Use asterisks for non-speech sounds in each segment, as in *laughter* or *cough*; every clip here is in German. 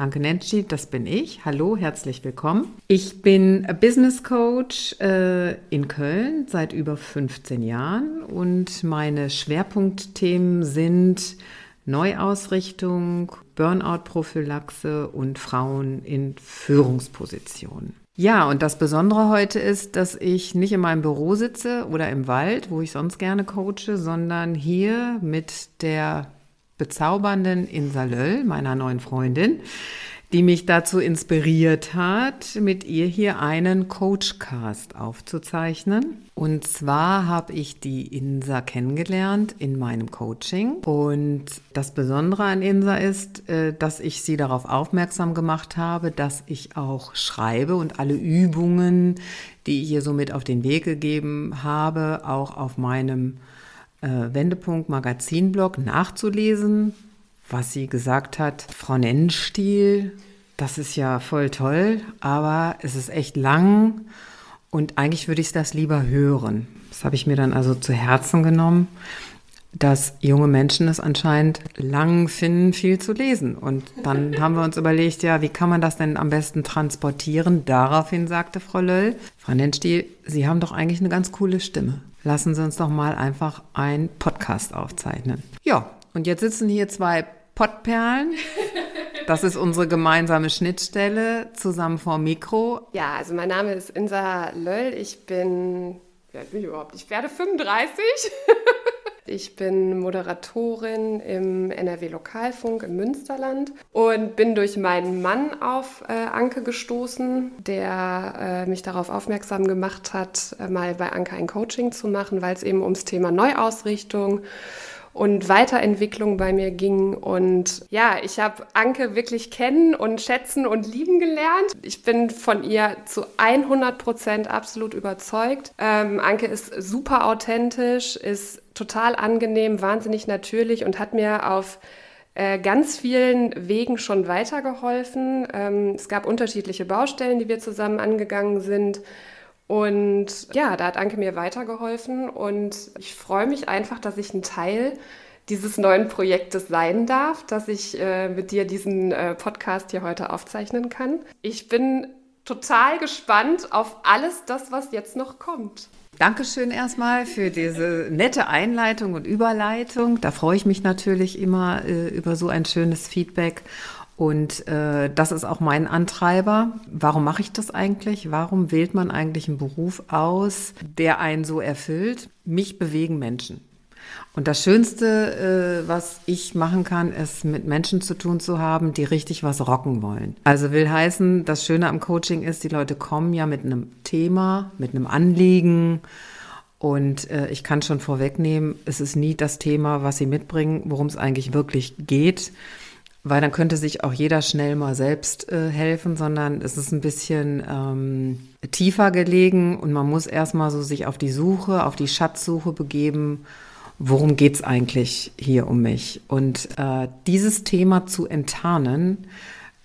Anke Nenschi, das bin ich. Hallo, herzlich willkommen. Ich bin Business Coach äh, in Köln seit über 15 Jahren und meine Schwerpunktthemen sind Neuausrichtung, Burnout-Prophylaxe und Frauen in Führungspositionen. Ja, und das Besondere heute ist, dass ich nicht in meinem Büro sitze oder im Wald, wo ich sonst gerne coache, sondern hier mit der bezaubernden Insa Löll, meiner neuen Freundin, die mich dazu inspiriert hat, mit ihr hier einen Coachcast aufzuzeichnen. Und zwar habe ich die Insa kennengelernt in meinem Coaching. Und das Besondere an Insa ist, äh, dass ich sie darauf aufmerksam gemacht habe, dass ich auch schreibe und alle Übungen, die ich ihr so mit auf den Weg gegeben habe, auch auf meinem äh, Wendepunkt Magazinblog nachzulesen, was sie gesagt hat. Frau Nennstiel, das ist ja voll toll, aber es ist echt lang und eigentlich würde ich das lieber hören. Das habe ich mir dann also zu Herzen genommen, dass junge Menschen es anscheinend lang finden, viel zu lesen. Und dann *laughs* haben wir uns überlegt, ja, wie kann man das denn am besten transportieren? Daraufhin sagte Frau Löll, Frau Nennstiel, Sie haben doch eigentlich eine ganz coole Stimme lassen Sie uns doch mal einfach einen Podcast aufzeichnen. Ja, und jetzt sitzen hier zwei Pottperlen. *laughs* Das ist unsere gemeinsame Schnittstelle zusammen vor Mikro. Ja, also mein Name ist Insa Löll. Ich bin, alt bin ich überhaupt? Ich werde 35. *laughs* Ich bin Moderatorin im NRW Lokalfunk im Münsterland und bin durch meinen Mann auf äh, Anke gestoßen, der äh, mich darauf aufmerksam gemacht hat, äh, mal bei Anke ein Coaching zu machen, weil es eben ums Thema Neuausrichtung und Weiterentwicklung bei mir ging. Und ja, ich habe Anke wirklich kennen und schätzen und lieben gelernt. Ich bin von ihr zu 100 Prozent absolut überzeugt. Ähm, Anke ist super authentisch, ist total angenehm, wahnsinnig natürlich und hat mir auf äh, ganz vielen Wegen schon weitergeholfen. Ähm, es gab unterschiedliche Baustellen, die wir zusammen angegangen sind. Und ja, da hat Anke mir weitergeholfen und ich freue mich einfach, dass ich ein Teil dieses neuen Projektes sein darf, dass ich äh, mit dir diesen äh, Podcast hier heute aufzeichnen kann. Ich bin total gespannt auf alles das, was jetzt noch kommt. Dankeschön erstmal für diese nette Einleitung und Überleitung. Da freue ich mich natürlich immer äh, über so ein schönes Feedback. Und äh, das ist auch mein Antreiber. Warum mache ich das eigentlich? Warum wählt man eigentlich einen Beruf aus, der einen so erfüllt? Mich bewegen Menschen. Und das Schönste, äh, was ich machen kann, ist mit Menschen zu tun zu haben, die richtig was rocken wollen. Also will heißen, das Schöne am Coaching ist, die Leute kommen ja mit einem Thema, mit einem Anliegen. Und äh, ich kann schon vorwegnehmen, es ist nie das Thema, was sie mitbringen, worum es eigentlich wirklich geht. Weil dann könnte sich auch jeder schnell mal selbst äh, helfen, sondern es ist ein bisschen ähm, tiefer gelegen und man muss erstmal so sich auf die Suche, auf die Schatzsuche begeben worum geht es eigentlich hier um mich? Und äh, dieses Thema zu enttarnen,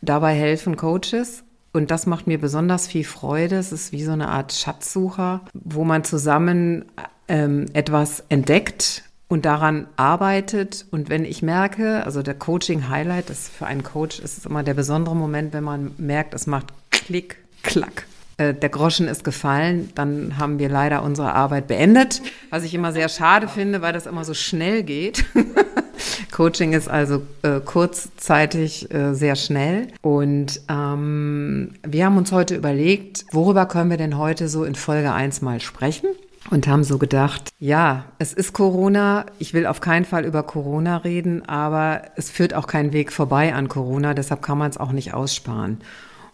dabei helfen Coaches. Und das macht mir besonders viel Freude. Es ist wie so eine Art Schatzsucher, wo man zusammen ähm, etwas entdeckt und daran arbeitet. Und wenn ich merke, also der Coaching-Highlight ist für einen Coach, ist immer der besondere Moment, wenn man merkt, es macht Klick, Klack. Äh, der Groschen ist gefallen, dann haben wir leider unsere Arbeit beendet, was ich immer sehr schade finde, weil das immer so schnell geht. *laughs* Coaching ist also äh, kurzzeitig äh, sehr schnell. Und ähm, wir haben uns heute überlegt, worüber können wir denn heute so in Folge 1 mal sprechen? Und haben so gedacht, ja, es ist Corona. Ich will auf keinen Fall über Corona reden, aber es führt auch kein Weg vorbei an Corona. Deshalb kann man es auch nicht aussparen.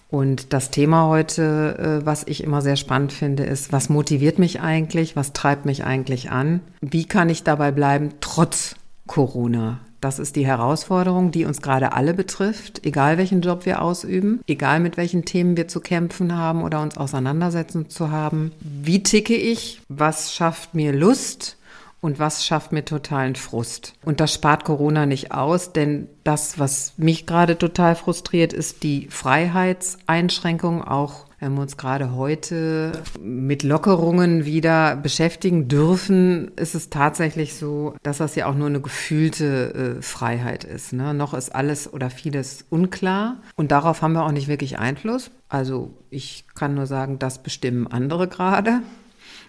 Und das Thema heute, äh, was ich immer sehr spannend finde, ist, was motiviert mich eigentlich? Was treibt mich eigentlich an? Wie kann ich dabei bleiben, trotz Corona? Das ist die Herausforderung, die uns gerade alle betrifft, egal welchen Job wir ausüben, egal mit welchen Themen wir zu kämpfen haben oder uns auseinandersetzen zu haben. Wie ticke ich? Was schafft mir Lust? und was schafft mir totalen Frust. Und das spart Corona nicht aus, denn das, was mich gerade total frustriert, ist die Freiheitseinschränkung, auch wenn wir uns gerade heute mit Lockerungen wieder beschäftigen dürfen, ist es tatsächlich so, dass das ja auch nur eine gefühlte äh, Freiheit ist. Ne? Noch ist alles oder vieles unklar und darauf haben wir auch nicht wirklich Einfluss. Also ich kann nur sagen, das bestimmen andere gerade.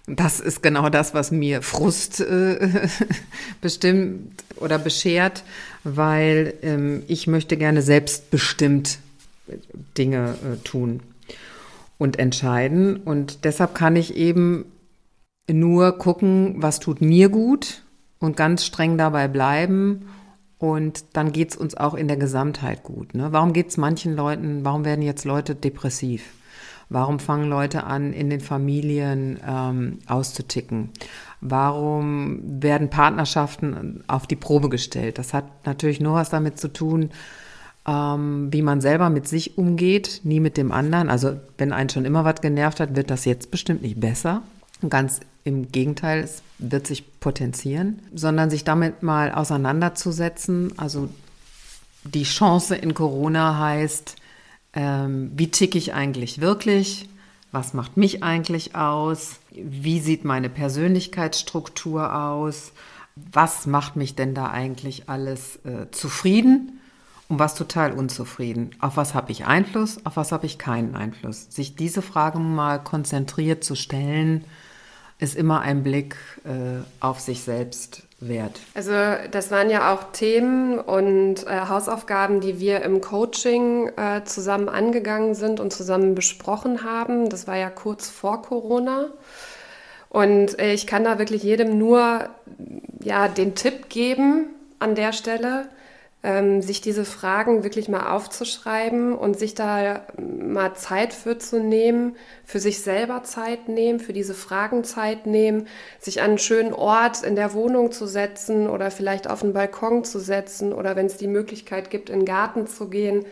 Das ist genau das, was mir Frust äh, *laughs* bestimmt oder beschert, weil ähm, ich möchte gerne selbstbestimmt Dinge äh, tun und entscheiden. Und deshalb kann ich eben nur gucken, was tut mir gut und ganz streng dabei bleiben. Und dann geht es uns auch in der Gesamtheit gut. Ne? Warum geht es manchen Leuten, warum werden jetzt Leute depressiv? Warum fangen Leute an, in den Familien ähm, auszuticken? Warum werden Partnerschaften auf die Probe gestellt? Das hat natürlich nur was damit zu tun, ähm, wie man selber mit sich umgeht, nie mit dem anderen. Also wenn einen schon immer was genervt hat, wird das jetzt bestimmt nicht besser. Ganz im Gegenteil, es wird sich potenzieren, sondern sich damit mal auseinanderzusetzen. Also die Chance in Corona heißt, ähm, wie ticke ich eigentlich wirklich? Was macht mich eigentlich aus? Wie sieht meine Persönlichkeitsstruktur aus? Was macht mich denn da eigentlich alles äh, zufrieden? Um was total unzufrieden. Auf was habe ich Einfluss, auf was habe ich keinen Einfluss. Sich diese Fragen mal konzentriert zu stellen, ist immer ein Blick äh, auf sich selbst wert. Also das waren ja auch Themen und äh, Hausaufgaben, die wir im Coaching äh, zusammen angegangen sind und zusammen besprochen haben. Das war ja kurz vor Corona. Und äh, ich kann da wirklich jedem nur ja, den Tipp geben an der Stelle, ähm, sich diese Fragen wirklich mal aufzuschreiben und sich da mal Zeit für zu nehmen, für sich selber Zeit nehmen, für diese Fragen Zeit nehmen, sich an einen schönen Ort in der Wohnung zu setzen oder vielleicht auf den Balkon zu setzen oder wenn es die Möglichkeit gibt, in den Garten zu gehen.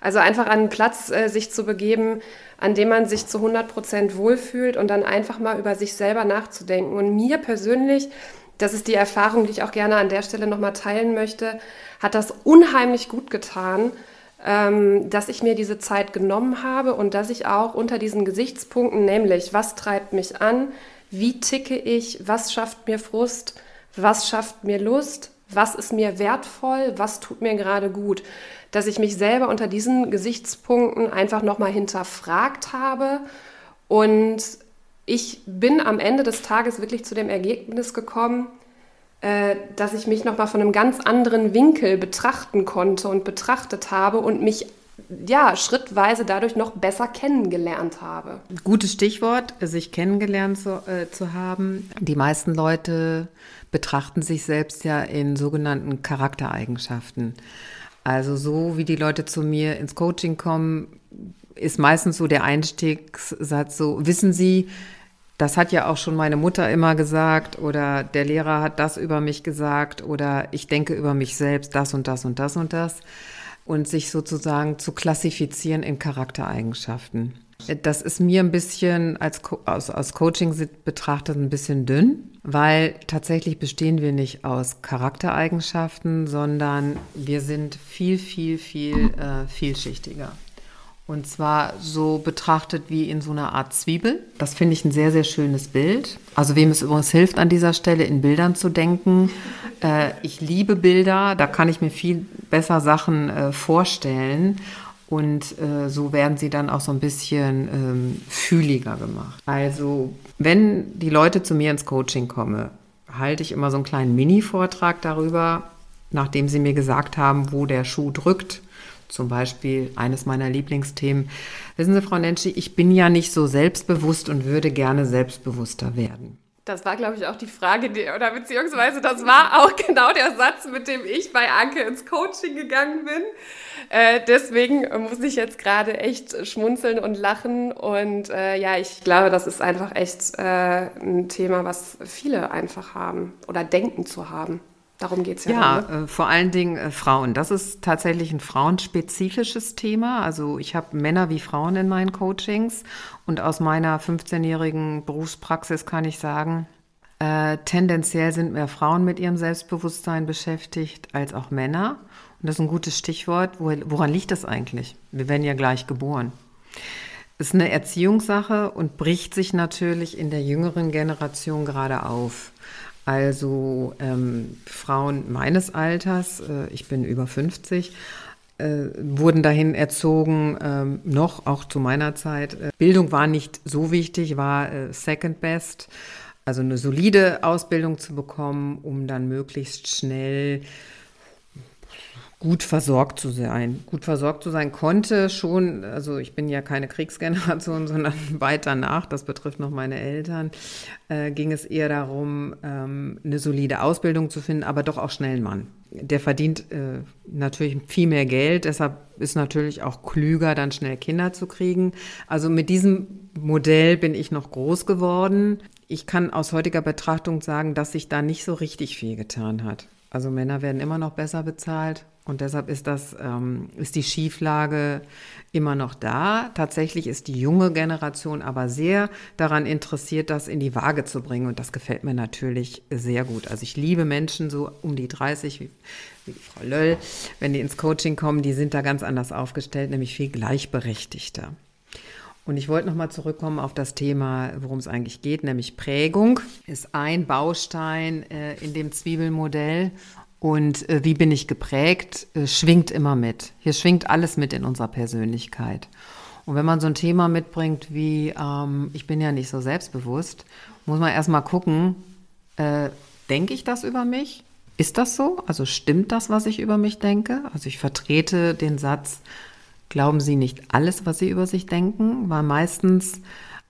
Also einfach an einen Platz äh, sich zu begeben, an dem man sich zu 100 Prozent wohlfühlt und dann einfach mal über sich selber nachzudenken. Und mir persönlich das ist die Erfahrung, die ich auch gerne an der Stelle nochmal teilen möchte, hat das unheimlich gut getan, ähm, dass ich mir diese Zeit genommen habe und dass ich auch unter diesen Gesichtspunkten, nämlich was treibt mich an, wie ticke ich, was schafft mir Frust, was schafft mir Lust, was ist mir wertvoll, was tut mir gerade gut, dass ich mich selber unter diesen Gesichtspunkten einfach nochmal hinterfragt habe und ich bin am Ende des Tages wirklich zu dem Ergebnis gekommen, äh, dass ich mich nochmal von einem ganz anderen Winkel betrachten konnte und betrachtet habe und mich ja, schrittweise dadurch noch besser kennengelernt habe. Gutes Stichwort, sich kennengelernt zu, äh, zu haben. Die meisten Leute betrachten sich selbst ja in sogenannten Charaktereigenschaften. Also so wie die Leute zu mir ins Coaching kommen, ist meistens so der Einstiegssatz so, wissen Sie, das hat ja auch schon meine Mutter immer gesagt oder der Lehrer hat das über mich gesagt oder ich denke über mich selbst das und das und das und das und sich sozusagen zu klassifizieren in Charaktereigenschaften. Das ist mir ein bisschen als aus, aus Coaching betrachtet ein bisschen dünn, weil tatsächlich bestehen wir nicht aus Charaktereigenschaften, sondern wir sind viel, viel, viel äh, vielschichtiger. Und zwar so betrachtet wie in so einer Art Zwiebel. Das finde ich ein sehr, sehr schönes Bild. Also wem es übrigens hilft, an dieser Stelle in Bildern zu denken. Äh, ich liebe Bilder, da kann ich mir viel besser Sachen äh, vorstellen. Und äh, so werden sie dann auch so ein bisschen ähm, fühliger gemacht. Also wenn die Leute zu mir ins Coaching kommen, halte ich immer so einen kleinen Mini-Vortrag darüber, nachdem sie mir gesagt haben, wo der Schuh drückt zum Beispiel eines meiner Lieblingsthemen. Wissen Sie, Frau Nenschi, ich bin ja nicht so selbstbewusst und würde gerne selbstbewusster werden. Das war, glaube ich, auch die Frage, die, oder beziehungsweise das war auch *laughs* genau der Satz, mit dem ich bei Anke ins Coaching gegangen bin. Äh, deswegen muss ich jetzt gerade echt schmunzeln und lachen. Und äh, ja, ich glaube, das ist einfach echt äh, ein Thema, was viele einfach haben oder denken zu haben. Darum geht es ja. Ja, dann, ne? äh, vor allen Dingen äh, Frauen. Das ist tatsächlich ein frauenspezifisches Thema. Also ich habe Männer wie Frauen in meinen Coachings und aus meiner 15-jährigen Berufspraxis kann ich sagen, Äh, tendenziell sind mehr Frauen mit ihrem Selbstbewusstsein beschäftigt als auch Männer. Und das ist ein gutes Stichwort. Woran liegt das eigentlich? Wir werden ja gleich geboren. Ist eine Erziehungssache und bricht sich natürlich in der jüngeren Generation gerade auf. Also ähm, Frauen meines Alters, äh, ich bin über 50, äh, wurden dahin erzogen, ähm, noch auch zu meiner Zeit. Äh, Bildung war nicht so wichtig, war äh, second best. Also eine solide Ausbildung zu bekommen, um dann möglichst schnell gut versorgt zu sein. Gut versorgt zu sein konnte schon, also ich bin ja keine Kriegsgeneration, *laughs* sondern weit danach, das betrifft noch meine Eltern, äh, ging es eher darum, ähm, eine solide Ausbildung zu finden, aber doch auch schnell einen Mann. Der verdient äh, natürlich viel mehr Geld, deshalb ist natürlich auch klüger, dann schnell Kinder zu kriegen. Also mit diesem Modell bin ich noch groß geworden. Ich kann aus heutiger Betrachtung sagen, dass sich da nicht so richtig viel getan hat. Also Männer werden immer noch besser bezahlt, und deshalb ist das, ähm, ist die Schieflage immer noch da. Tatsächlich ist die junge Generation aber sehr daran interessiert, das in die Waage zu bringen. Und das gefällt mir natürlich sehr gut. Also ich liebe Menschen so um die 30, wie, wie Frau Löll, wenn die ins Coaching kommen, die sind da ganz anders aufgestellt, nämlich viel gleichberechtigter. Und ich wollte nochmal zurückkommen auf das Thema, worum es eigentlich geht, nämlich Prägung ist ein Baustein äh, in dem Zwiebelmodell. Und äh, wie bin ich geprägt, äh, schwingt immer mit. Hier schwingt alles mit in unserer Persönlichkeit. Und wenn man so ein Thema mitbringt wie, ähm, ich bin ja nicht so selbstbewusst, muss man erstmal gucken, äh, denke ich das über mich? Ist das so? Also stimmt das, was ich über mich denke? Also ich vertrete den Satz, glauben Sie nicht alles, was Sie über sich denken, weil meistens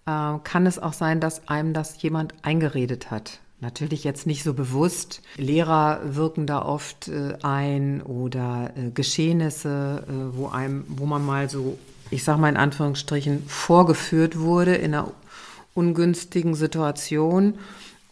äh, kann es auch sein, dass einem das jemand eingeredet hat. Natürlich jetzt nicht so bewusst. Lehrer wirken da oft äh, ein oder äh, Geschehnisse, äh, wo, einem, wo man mal so, ich sage mal in Anführungsstrichen, vorgeführt wurde in einer ungünstigen Situation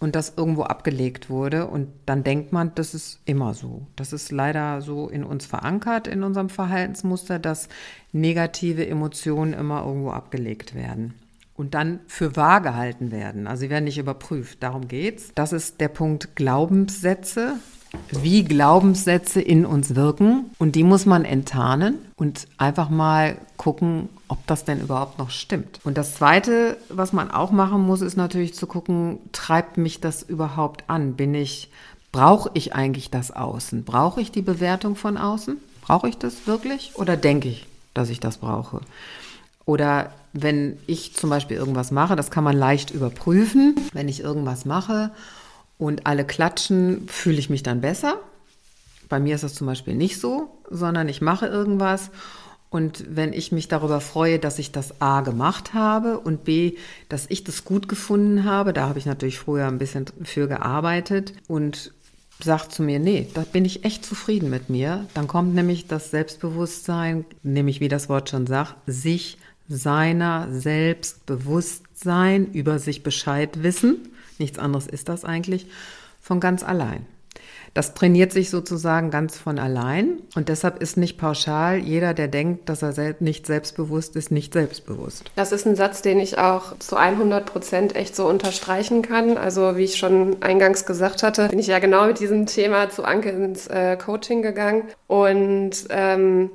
und das irgendwo abgelegt wurde. Und dann denkt man, das ist immer so. Das ist leider so in uns verankert, in unserem Verhaltensmuster, dass negative Emotionen immer irgendwo abgelegt werden und dann für wahr gehalten werden. Also sie werden nicht überprüft. Darum geht's. Das ist der Punkt Glaubenssätze, wie Glaubenssätze in uns wirken. Und die muss man enttarnen und einfach mal gucken, ob das denn überhaupt noch stimmt. Und das Zweite, was man auch machen muss, ist natürlich zu gucken, treibt mich das überhaupt an? Bin ich, brauche ich eigentlich das Außen? Brauche ich die Bewertung von außen? Brauche ich das wirklich? Oder denke ich, dass ich das brauche? Oder wenn ich zum Beispiel irgendwas mache, das kann man leicht überprüfen. Wenn ich irgendwas mache und alle klatschen, fühle ich mich dann besser. Bei mir ist das zum Beispiel nicht so, sondern ich mache irgendwas und wenn ich mich darüber freue, dass ich das A gemacht habe und B, dass ich das gut gefunden habe, da habe ich natürlich früher ein bisschen für gearbeitet und sagt zu mir, nee, da bin ich echt zufrieden mit mir, dann kommt nämlich das Selbstbewusstsein, nämlich wie das Wort schon sagt, sich seiner Selbstbewusstsein, über sich Bescheid wissen, nichts anderes ist das eigentlich, von ganz allein. Das trainiert sich sozusagen ganz von allein und deshalb ist nicht pauschal jeder, der denkt, dass er nicht selbstbewusst ist, nicht selbstbewusst. Das ist ein Satz, den ich auch zu 100 Prozent echt so unterstreichen kann. Also wie ich schon eingangs gesagt hatte, bin ich ja genau mit diesem Thema zu Anke ins äh, Coaching gegangen und ähm,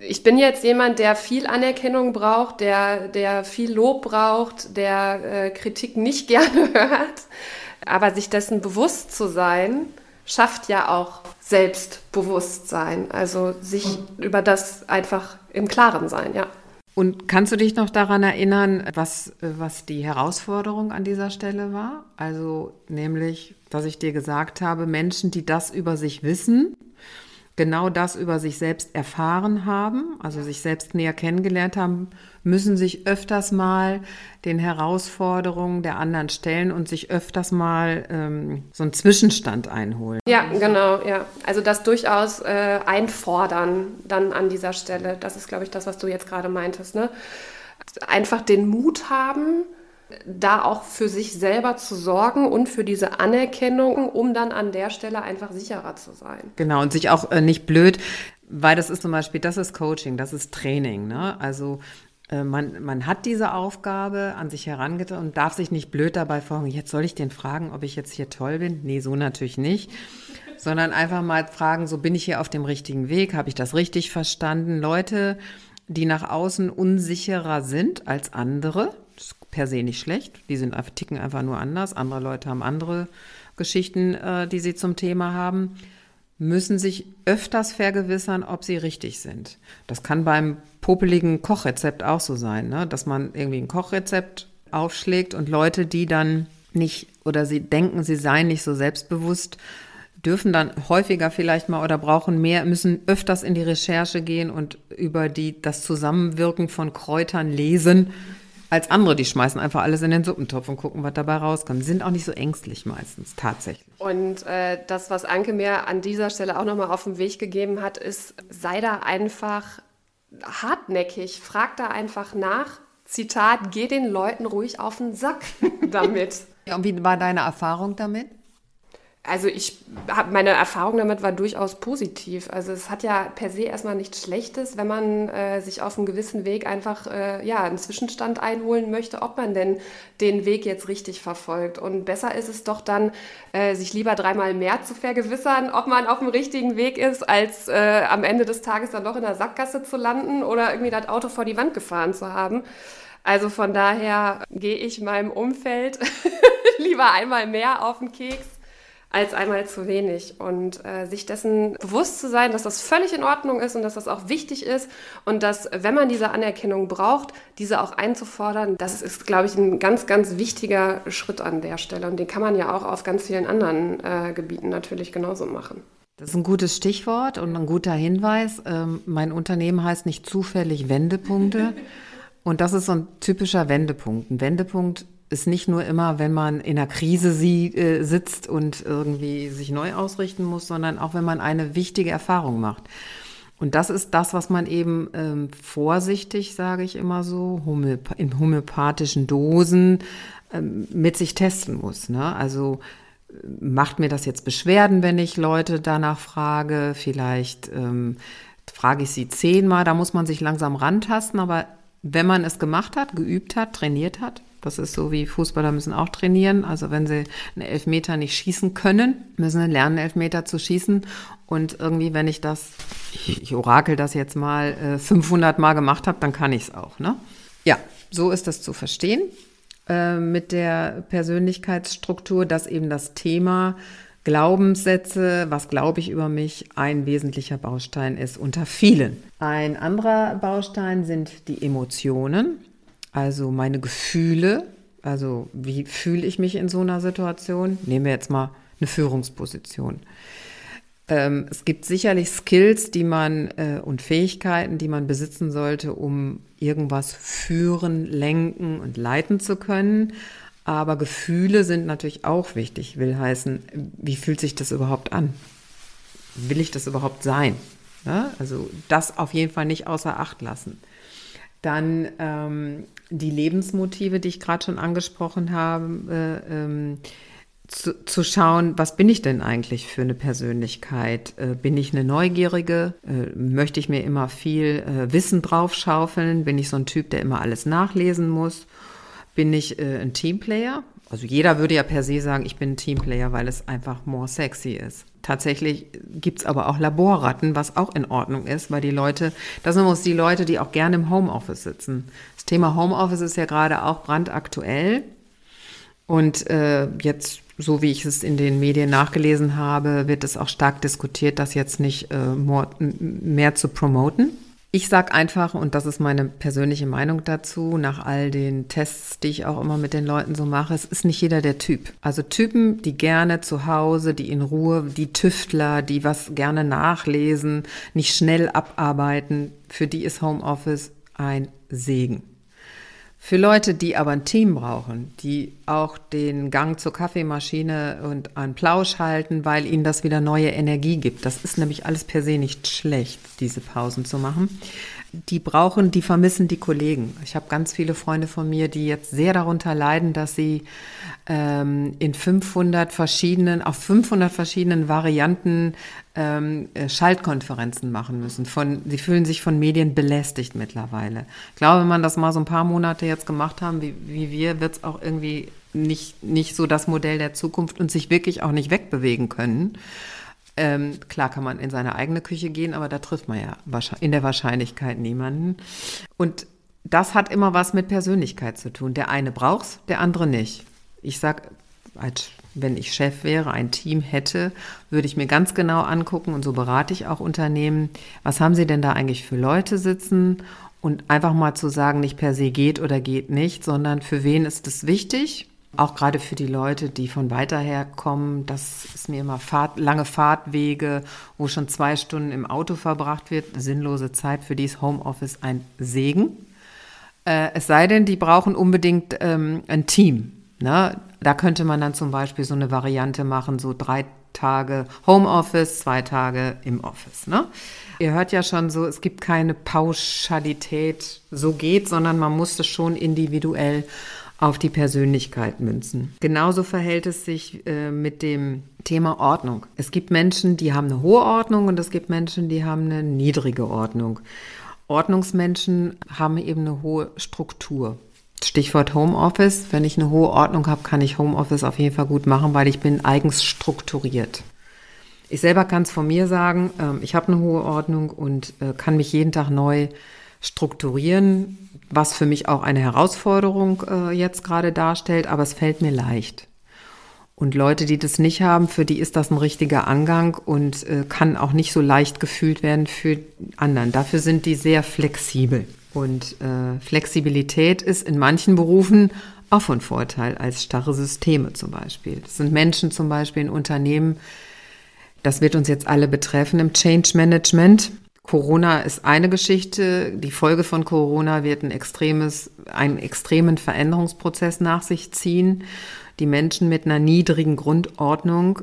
ich bin jetzt jemand, der viel Anerkennung braucht, der, der viel Lob braucht, der äh, Kritik nicht *laughs* gerne hört. Aber sich dessen bewusst zu sein, schafft ja auch Selbstbewusstsein. Also sich Und über das einfach im Klaren sein, ja. Und kannst du dich noch daran erinnern, was, was die Herausforderung an dieser Stelle war? Also nämlich, dass ich dir gesagt habe, Menschen, die das über sich wissen, genau das über sich selbst erfahren haben, also sich selbst näher kennengelernt haben, müssen sich öfters mal den Herausforderungen der anderen stellen und sich öfters mal ähm, so einen Zwischenstand einholen. Ja, genau, ja. Also das durchaus äh, einfordern dann an dieser Stelle. Das ist, glaube ich, das, was du jetzt gerade meintest. Ne? Einfach den Mut haben, da auch für sich selber zu sorgen und für diese Anerkennung, um dann an der Stelle einfach sicherer zu sein. Genau, und sich auch äh, nicht blöd, weil das ist zum Beispiel, das ist Coaching, das ist Training. Ne? Also äh, man, man hat diese Aufgabe an sich herangetragen und darf sich nicht blöd dabei vorstellen, jetzt soll ich den fragen, ob ich jetzt hier toll bin? Nee, so natürlich nicht. Sondern einfach mal fragen, so bin ich hier auf dem richtigen Weg? Habe ich das richtig verstanden? Leute, die nach außen unsicherer sind als andere, per se nicht schlecht, die sind ticken einfach nur anders. Andere Leute haben andere Geschichten, äh, die sie zum Thema haben müssen sich öfters vergewissern, ob sie richtig sind. Das kann beim popeligen Kochrezept auch so sein, ne? dass man irgendwie ein Kochrezept aufschlägt und Leute, die dann nicht oder sie denken, sie seien nicht so selbstbewusst, dürfen dann häufiger vielleicht mal oder brauchen mehr, müssen öfters in die Recherche gehen und über die, das Zusammenwirken von Kräutern lesen, als andere, die schmeißen einfach alles in den Suppentopf und gucken, was dabei rauskommt. Die sind auch nicht so ängstlich meistens, tatsächlich. Und äh, das, was Anke mir an dieser Stelle auch nochmal auf den Weg gegeben hat, ist, sei da einfach hartnäckig, frag da einfach nach. Zitat, geh den Leuten ruhig auf den Sack damit. *laughs* Ja, und wie war deine Erfahrung damit? Also ich habe meine Erfahrung damit war durchaus positiv. Also es hat ja per se erstmal nichts Schlechtes, wenn man äh, sich auf einem gewissen Weg einfach äh, ja einen Zwischenstand einholen möchte, ob man denn den Weg jetzt richtig verfolgt. Und besser ist es doch dann, äh, sich lieber dreimal mehr zu vergewissern, ob man auf dem richtigen Weg ist, als äh, am Ende des Tages dann doch in der Sackgasse zu landen oder irgendwie das Auto vor die Wand gefahren zu haben. Also von daher gehe ich meinem Umfeld *laughs* lieber einmal mehr auf den Keks als einmal zu wenig. Und äh, sich dessen bewusst zu sein, dass das völlig in Ordnung ist und dass das auch wichtig ist und dass, wenn man diese Anerkennung braucht, diese auch einzufordern, das ist, glaube ich, ein ganz, ganz wichtiger Schritt an der Stelle. Und den kann man ja auch auf ganz vielen anderen äh, Gebieten natürlich genauso machen. Das ist ein gutes Stichwort und ein guter Hinweis. Ähm, mein Unternehmen heißt nicht zufällig Wendepunkte. *laughs* Und das ist so ein typischer Wendepunkt. Ein Wendepunkt ist nicht nur immer, wenn man in einer Krise sie, äh, sitzt und irgendwie sich neu ausrichten muss, sondern auch wenn man eine wichtige Erfahrung macht. Und das ist das, was man eben ähm, vorsichtig, sage ich immer so, homöop in homöopathischen Dosen ähm, mit sich testen muss. Ne? Also äh, macht mir das jetzt Beschwerden, wenn ich Leute danach frage? Vielleicht ähm, frage ich sie zehnmal, da muss man sich langsam rantasten, aber wenn man es gemacht hat, geübt hat, trainiert hat, das ist so wie Fußballer müssen auch trainieren. Also wenn sie einen Elfmeter nicht schießen können, müssen sie lernen, Elfmeter zu schießen. Und irgendwie, wenn ich das, ich, orakel das jetzt mal, 500 äh, Mal gemacht habe, dann kann ich es auch. Ne? Ja, so ist das zu verstehen äh, mit der Persönlichkeitsstruktur, dass eben das Thema Glaubenssätze, was glaube ich über mich, ein wesentlicher Baustein ist unter vielen. Ein anderer Baustein sind die Emotionen. Also meine Gefühle, also wie fühle ich mich in so einer Situation? Nehmen wir jetzt mal eine Führungsposition. Ähm, es gibt sicherlich Skills, die man äh, und Fähigkeiten, die man besitzen sollte, um irgendwas führen, lenken und leiten zu können. Aber Gefühle sind natürlich auch wichtig. Will heißen, wie fühlt sich das überhaupt an? Will ich das überhaupt sein? Ja? Also das auf jeden Fall nicht außer Acht lassen. Dann ähm, die Lebensmotive, die ich gerade schon angesprochen habe, äh, ähm, zu, zu, schauen, was bin ich denn eigentlich für eine Persönlichkeit? Äh, bin ich eine Neugierige? Äh, möchte ich mir immer viel äh, Wissen draufschaufeln? Bin ich so ein Typ, der immer alles nachlesen muss? Bin ich äh, ein Teamplayer? Also jeder würde ja per se sagen, ich bin ein Teamplayer, weil es einfach more sexy ist. Tatsächlich gibt es aber auch Laborratten, was auch in Ordnung ist, weil die Leute, das sind uns die Leute, die auch gerne im Homeoffice sitzen. Das Thema Homeoffice ist ja gerade auch brandaktuell. Und äh, jetzt, so wie ich es in den Medien nachgelesen habe, wird es auch stark diskutiert, das jetzt nicht äh, more, mehr zu promoten. Ich sage einfach, und das ist meine persönliche Meinung dazu, nach all den Tests, die ich auch immer mit den Leuten so mache, es ist nicht jeder der Typ. Also Typen, die gerne zu Hause, die in Ruhe, die Tüftler, die was gerne nachlesen, nicht schnell abarbeiten, für die ist Homeoffice ein Segen. Für Leute, die aber ein Team brauchen, die auch den Gang zur Kaffeemaschine und einen Plausch halten, weil ihnen das wieder neue Energie gibt. Das ist nämlich alles per se nicht schlecht, diese Pausen zu machen. Die brauchen, die vermissen die Kollegen. Ich habe ganz viele Freunde von mir, die jetzt sehr darunter leiden, dass sie ähm, in 500 verschiedenen, auf 500 verschiedenen Varianten ähm, äh, Schaltkonferenzen machen müssen. Von, sie fühlen sich von Medien belästigt mittlerweile. Ich glaube, wenn man das mal so ein paar Monate jetzt gemacht haben, wie, wie wir, wird es auch irgendwie nicht, nicht so das Modell der Zukunft und sich wirklich auch nicht wegbewegen können. Ähm, klar kann man in seine eigene Küche gehen, aber da trifft man ja in der Wahrscheinlichkeit niemanden. Und das hat immer was mit Persönlichkeit zu tun. Der eine braucht's, der andere nicht. Ich sag, wenn ich Chef wäre, ein Team hätte, würde ich mir ganz genau angucken und so berate ich auch Unternehmen, was haben sie denn da eigentlich für Leute sitzen und einfach mal zu sagen, nicht per se geht oder geht nicht, sondern für wen ist es wichtig auch gerade für die Leute, die von weiter her kommen, das ist mir immer Fahrt, lange Fahrtwege, wo schon zwei Stunden im Auto verbracht wird, sinnlose Zeit, für die ist Homeoffice ein Segen. Äh, es sei denn, die brauchen unbedingt ähm, ein Team. Ne? Da könnte man dann zum Beispiel so eine Variante machen, so drei Tage Homeoffice, zwei Tage im Office. Ne? Ihr hört ja schon so, es gibt keine Pauschalität, so geht, sondern man muss es schon individuell auf die Persönlichkeit münzen. Genauso verhält es sich äh, mit dem Thema Ordnung. Es gibt Menschen, die haben eine hohe Ordnung und es gibt Menschen, die haben eine niedrige Ordnung. Ordnungsmenschen haben eben eine hohe Struktur. Stichwort Homeoffice. Wenn ich eine hohe Ordnung habe, kann ich Homeoffice auf jeden Fall gut machen, weil ich bin eigens strukturiert. Ich selber kann es von mir sagen, äh, ich habe eine hohe Ordnung und äh, kann mich jeden Tag neu strukturieren, was für mich auch eine Herausforderung äh, jetzt gerade darstellt, aber es fällt mir leicht. Und Leute, die das nicht haben, für die ist das ein richtiger Angang und äh, kann auch nicht so leicht gefühlt werden für anderen. Dafür sind die sehr flexibel. Und äh, Flexibilität ist in manchen Berufen auch von Vorteil als starre Systeme zum Beispiel. Das sind Menschen zum Beispiel in Unternehmen, das wird uns jetzt alle betreffen im Change Management. Corona ist eine Geschichte. Die Folge von Corona wird ein extremes, einen extremen Veränderungsprozess nach sich ziehen. Die Menschen mit einer niedrigen Grundordnung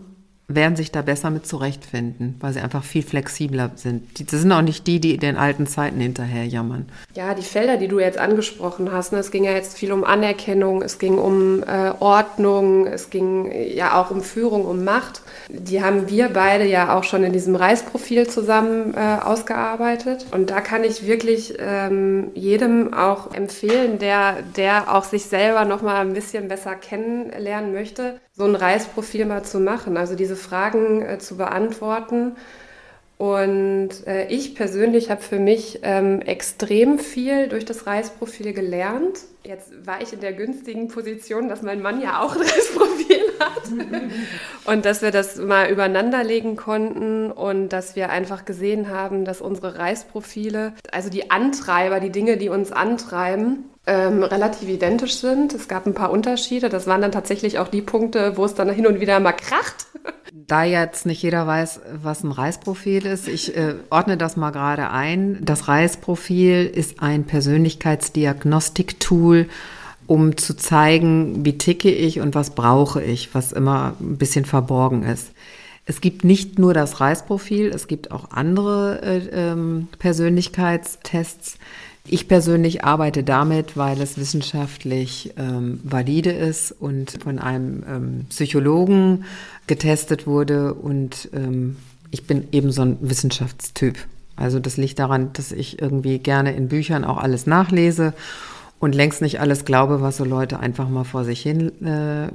werden sich da besser mit zurechtfinden, weil sie einfach viel flexibler sind. Das sind auch nicht die, die den alten Zeiten hinterher jammern. Ja, die Felder, die du jetzt angesprochen hast, ne, es ging ja jetzt viel um Anerkennung, es ging um äh, Ordnung, es ging ja auch um Führung, um Macht. Die haben wir beide ja auch schon in diesem Reisprofil zusammen äh, ausgearbeitet. Und da kann ich wirklich ähm, jedem auch empfehlen, der, der auch sich selber noch mal ein bisschen besser kennenlernen möchte, so ein Reisprofil mal zu machen, also diese Fragen äh, zu beantworten. Und äh, ich persönlich habe für mich ähm, extrem viel durch das Reisprofil gelernt. Jetzt war ich in der günstigen Position, dass mein Mann ja auch *laughs* ein Reisprofil hat. und dass wir das mal übereinander legen konnten und dass wir einfach gesehen haben, dass unsere Reisprofile, also die Antreiber, die Dinge, die uns antreiben, ähm, relativ identisch sind. Es gab ein paar Unterschiede. Das waren dann tatsächlich auch die Punkte, wo es dann hin und wieder mal kracht. Da jetzt nicht jeder weiß, was ein Reisprofil ist, ich äh, ordne das mal gerade ein. Das Reisprofil ist ein Persönlichkeitsdiagnostik-Tool, um zu zeigen, wie ticke ich und was brauche ich, was immer ein bisschen verborgen ist. Es gibt nicht nur das Reisprofil, es gibt auch andere äh, ähm, Persönlichkeitstests, ich persönlich arbeite damit, weil es wissenschaftlich ähm, valide ist und von einem ähm, Psychologen getestet wurde und ähm, ich bin eben so ein Wissenschaftstyp. Also das liegt daran, dass ich irgendwie gerne in Büchern auch alles nachlese und längst nicht alles glaube, was so Leute einfach mal vor sich hin äh,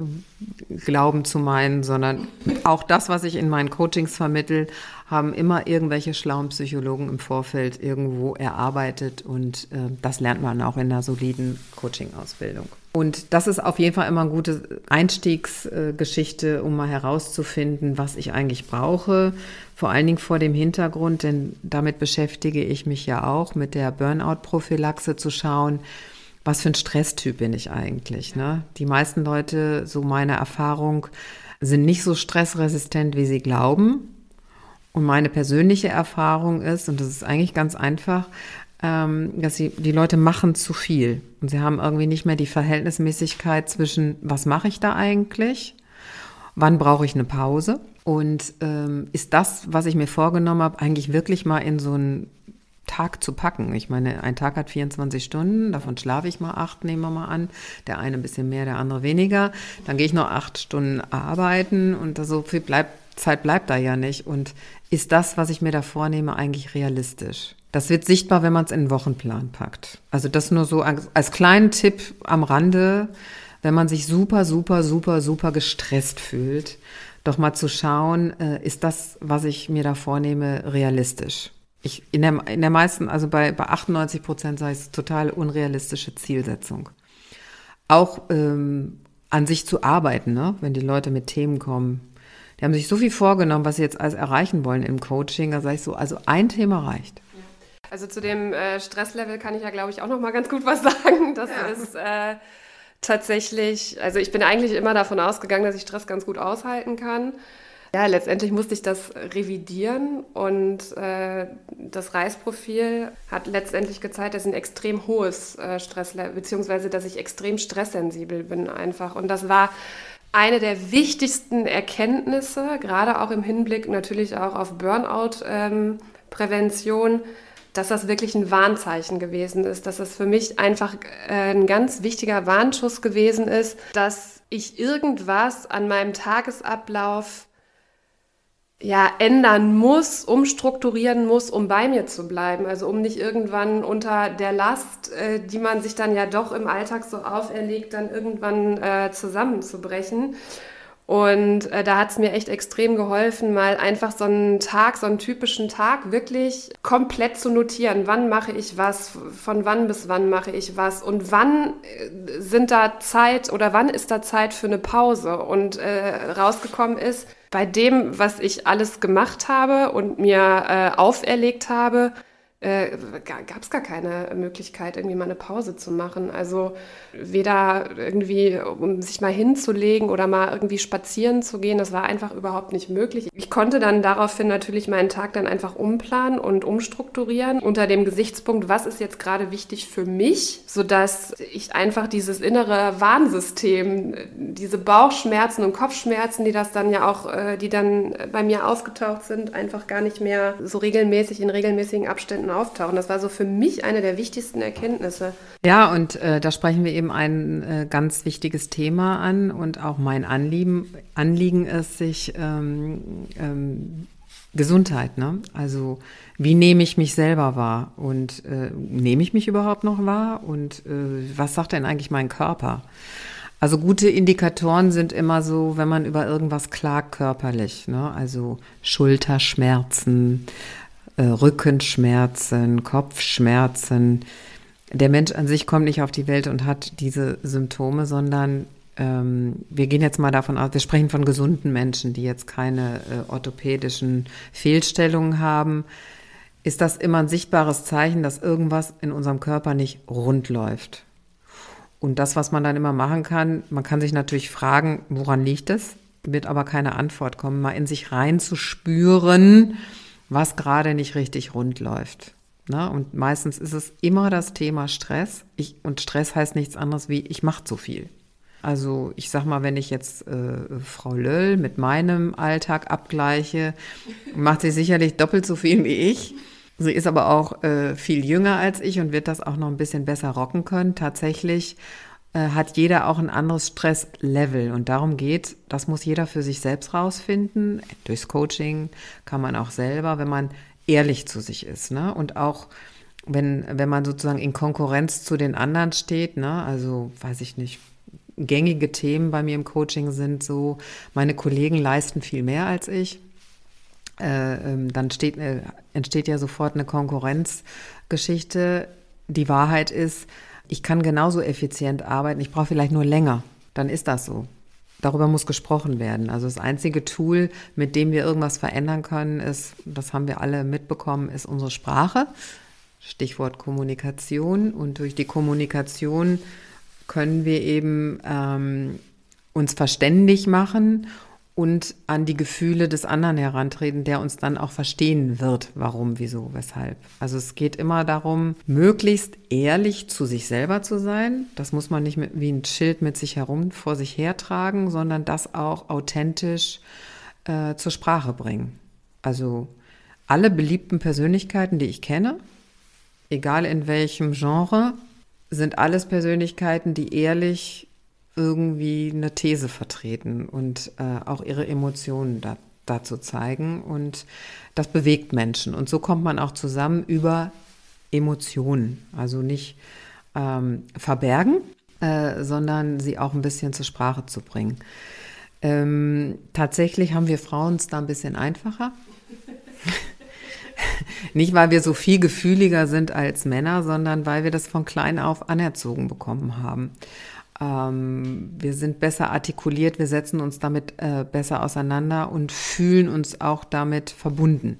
glauben zu meinen, sondern auch das, was ich in meinen Coachings vermittel, haben immer irgendwelche schlauen Psychologen im Vorfeld irgendwo erarbeitet und äh, das lernt man auch in einer soliden Coaching-Ausbildung. Und das ist auf jeden Fall immer eine gute Einstiegsgeschichte, um mal herauszufinden, was ich eigentlich brauche. Vor allen Dingen vor dem Hintergrund, denn damit beschäftige ich mich ja auch mit der Burnout-Prophylaxe zu schauen, was für ein Stresstyp bin ich eigentlich. Ne? Die meisten Leute, so meine Erfahrung, sind nicht so stressresistent, wie sie glauben. Und meine persönliche Erfahrung ist, und das ist eigentlich ganz einfach, ähm, dass sie, die Leute machen zu viel. Und sie haben irgendwie nicht mehr die Verhältnismäßigkeit zwischen, was mache ich da eigentlich? Wann brauche ich eine Pause? Und ähm, ist das, was ich mir vorgenommen habe, eigentlich wirklich mal in so ein Tag zu packen. Ich meine, ein Tag hat 24 Stunden, davon schlafe ich mal acht, nehmen wir mal an. Der eine ein bisschen mehr, der andere weniger. Dann gehe ich noch acht Stunden arbeiten und so viel bleibt, Zeit bleibt da ja nicht. Und ist das, was ich mir da vornehme, eigentlich realistisch? Das wird sichtbar, wenn man es in den Wochenplan packt. Also das nur so als, als kleinen Tipp am Rande, wenn man sich super, super, super, super gestresst fühlt, doch mal zu schauen, äh, ist das, was ich mir da vornehme, realistisch? Ich, in, der, in der meisten, also bei, bei 98 Prozent sei es total unrealistische Zielsetzung. Auch ähm, an sich zu arbeiten, ne? wenn die Leute mit Themen kommen. Die haben sich so viel vorgenommen, was sie jetzt alles erreichen wollen im Coaching. Da sage ich so, also ein Thema reicht. Also zu dem äh, Stresslevel kann ich ja, glaube ich, auch noch mal ganz gut was *laughs* sagen. Das ja. ist äh, tatsächlich, also ich bin eigentlich immer davon ausgegangen, dass ich Stress ganz gut aushalten kann. Ja, letztendlich musste ich das revidieren und äh, das Reisprofil hat letztendlich gezeigt, dass ich ein extrem hohes äh, Stresslevel, beziehungsweise dass ich extrem stresssensibel bin einfach. Und das war eine der wichtigsten Erkenntnisse, gerade auch im Hinblick natürlich auch auf Burnout-Prävention, ähm, dass das wirklich ein Warnzeichen gewesen ist, dass das für mich einfach äh, ein ganz wichtiger Warnschuss gewesen ist, dass ich irgendwas an meinem Tagesablauf ja, ändern muss, umstrukturieren muss, um bei mir zu bleiben. Also um nicht irgendwann unter der Last, äh, die man sich dann ja doch im Alltag so auferlegt, dann irgendwann äh, zusammenzubrechen. Und äh, da hat es mir echt extrem geholfen, mal einfach so einen Tag, so einen typischen Tag wirklich komplett zu notieren. Wann mache ich was? Von wann bis wann mache ich was? Und wann äh, sind da Zeit oder wann ist da Zeit für eine Pause? Und äh, rausgekommen ist, bei dem, was ich alles gemacht habe und mir äh, auferlegt habe, äh, gab es gar keine Möglichkeit, irgendwie mal eine Pause zu machen. Also weder irgendwie, um sich mal hinzulegen oder mal irgendwie spazieren zu gehen, das war einfach überhaupt nicht möglich. Ich konnte dann daraufhin natürlich meinen Tag dann einfach umplanen und umstrukturieren unter dem Gesichtspunkt, was ist jetzt gerade wichtig für mich, sodass ich einfach dieses innere Warnsystem, diese Bauchschmerzen und Kopfschmerzen, die das dann ja auch, äh, die dann bei mir aufgetaucht sind, einfach gar nicht mehr so regelmäßig in regelmäßigen Abständen Momenten auftauchen. Das war so für mich eine der wichtigsten Erkenntnisse. Ja, und äh, da sprechen wir eben ein äh, ganz wichtiges Thema an und auch mein Anliegen, Anliegen ist, sich ähm, ähm, Gesundheit, ne? Also wie nehme ich mich selber wahr und äh, nehme ich mich überhaupt noch wahr und äh, was sagt denn eigentlich mein Körper? Also gute Indikatoren sind immer so, wenn man über irgendwas klagt körperlich, ne? also Schulterschmerzen, äh, Rückenschmerzen, Kopfschmerzen. Der Mensch an sich kommt nicht auf die Welt und hat diese Symptome, sondern ähm, wir gehen jetzt mal davon aus, wir sprechen von gesunden Menschen, die jetzt keine äh, orthopädischen Fehlstellungen haben. Ist das immer ein sichtbares Zeichen, dass irgendwas in unserem Körper nicht rund läuft? Und das, was man dann immer machen kann, man kann sich natürlich fragen, woran liegt es? Wird aber keine Antwort kommen, mal in sich reinzuspüren, was gerade nicht richtig rund läuft. Na, und meistens ist es immer das Thema Stress. Ich, und Stress heißt nichts anderes wie, ich mache zu viel. Also ich sag mal, wenn ich jetzt äh, Frau Löll mit meinem Alltag abgleiche, macht sie sicherlich doppelt so viel wie ich. Sie ist aber auch äh, viel jünger als ich und wird das auch noch ein bisschen besser rocken können. Tatsächlich hat jeder auch ein anderes Stresslevel. Und darum geht, das muss jeder für sich selbst rausfinden. Durchs Coaching kann man auch selber, wenn man ehrlich zu sich ist. Ne? Und auch wenn, wenn man sozusagen in Konkurrenz zu den anderen steht, ne? also weiß ich nicht, gängige Themen bei mir im Coaching sind so, meine Kollegen leisten viel mehr als ich. Äh, ähm, dann steht, äh, entsteht ja sofort eine Konkurrenzgeschichte. Die Wahrheit ist, ich kann genauso effizient arbeiten, ich brauche vielleicht nur länger. Dann ist das so. Darüber muss gesprochen werden. Also das einzige Tool, mit dem wir irgendwas verändern können, ist, das haben wir alle mitbekommen, ist unsere Sprache. Stichwort Kommunikation. Und durch die Kommunikation können wir eben ähm, uns verständig machen und an die Gefühle des anderen herantreten, der uns dann auch verstehen wird, warum, wieso, weshalb. Also es geht immer darum, möglichst ehrlich zu sich selber zu sein. Das muss man nicht mit, wie ein Schild mit sich herum vor sich hertragen, sondern das auch authentisch äh, zur Sprache bringen. Also alle beliebten Persönlichkeiten, die ich kenne, egal in welchem Genre, sind alles Persönlichkeiten, die ehrlich irgendwie eine These vertreten und äh, auch ihre Emotionen da, dazu zeigen. Und das bewegt Menschen. Und so kommt man auch zusammen über Emotionen. Also nicht ähm, verbergen, äh, sondern sie auch ein bisschen zur Sprache zu bringen. Ähm, tatsächlich haben wir Frauen es da ein bisschen einfacher. *laughs* Nicht, weil wir so viel gefühliger sind als Männer, sondern weil wir das von klein auf anerzogen bekommen haben. Ähm, wir sind besser artikuliert, wir setzen uns damit äh, besser auseinander und fühlen uns auch damit verbunden.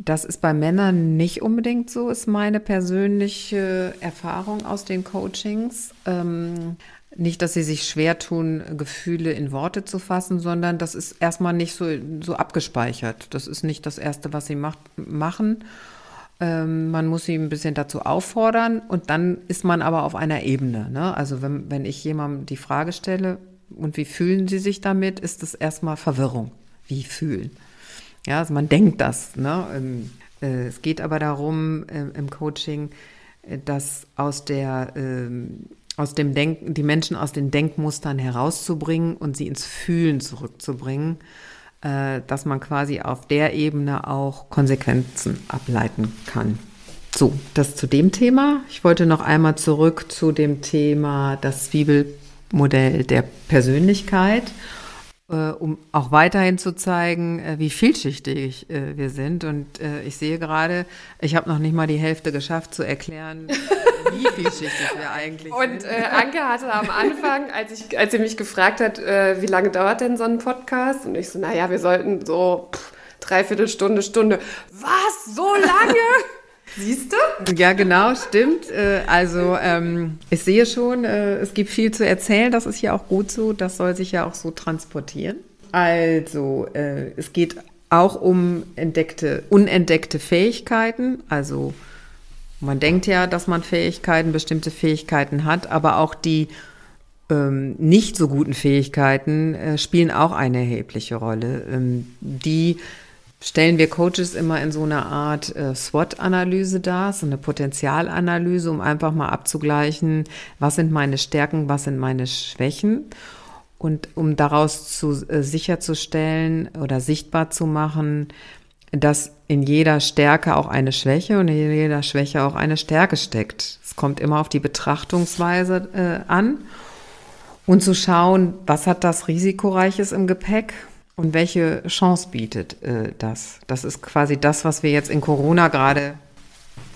Das ist bei Männern nicht unbedingt so, ist meine persönliche Erfahrung aus den Coachings. Ähm, nicht, dass sie sich schwer tun, Gefühle in Worte zu fassen, sondern das ist erstmal nicht so, so abgespeichert. Das ist nicht das Erste, was sie macht, machen. Ähm, man muss sie ein bisschen dazu auffordern und dann ist man aber auf einer Ebene. Ne? Also wenn, wenn ich jemandem die Frage stelle, und wie fühlen sie sich damit, ist das erstmal Verwirrung. Wie fühlen? Ja, also man denkt das. Ne? Ähm, äh, es geht aber darum äh, im Coaching, äh, dass aus der ähm, aus dem Denken, die Menschen aus den Denkmustern herauszubringen und sie ins Fühlen zurückzubringen, dass man quasi auf der Ebene auch Konsequenzen ableiten kann. So, das zu dem Thema. Ich wollte noch einmal zurück zu dem Thema das Zwiebelmodell der Persönlichkeit äh, um auch weiterhin zu zeigen, äh, wie vielschichtig äh, wir sind. Und ich sehe gerade, ich habe noch nicht mal die Hälfte geschafft zu erklären, *laughs* wie vielschichtig wir eigentlich Und, sind. Und äh, Anke hatte am Anfang, als, ich, als sie mich gefragt hat, äh, wie lange dauert denn so ein Podcast? Und ich so, naja, wir sollten so pff, dreiviertel Stunde, Stunde. Was? So lange? *laughs* Siehst du? Ja, genau, stimmt. Äh, also ähm, ich sehe schon, äh, es gibt viel zu erzählen. Das ist ja auch gut so. Das soll sich ja auch so transportieren. Also äh, es geht auch um entdeckte, unentdeckte Fähigkeiten. Also man denkt ja, dass man Fähigkeiten, bestimmte Fähigkeiten hat, aber auch die ähm, nicht so guten Fähigkeiten äh, spielen auch eine erhebliche Rolle. Ähm, die stellen wir Coaches immer in so einer Art äh, SWOT-Analyse dar, so eine Potenzialanalyse, um einfach mal abzugleichen, was sind meine Stärken, was sind meine Schwächen. Und um daraus zu, äh, sicherzustellen oder sichtbar zu machen, dass in jeder Stärke auch eine Schwäche und in jeder Schwäche auch eine Stärke steckt. Es kommt immer auf die Betrachtungsweise äh, an und zu schauen, was hat das Risikoreiches im Gepäck und welche Chance bietet äh, das? Das ist quasi das, was wir jetzt in Corona gerade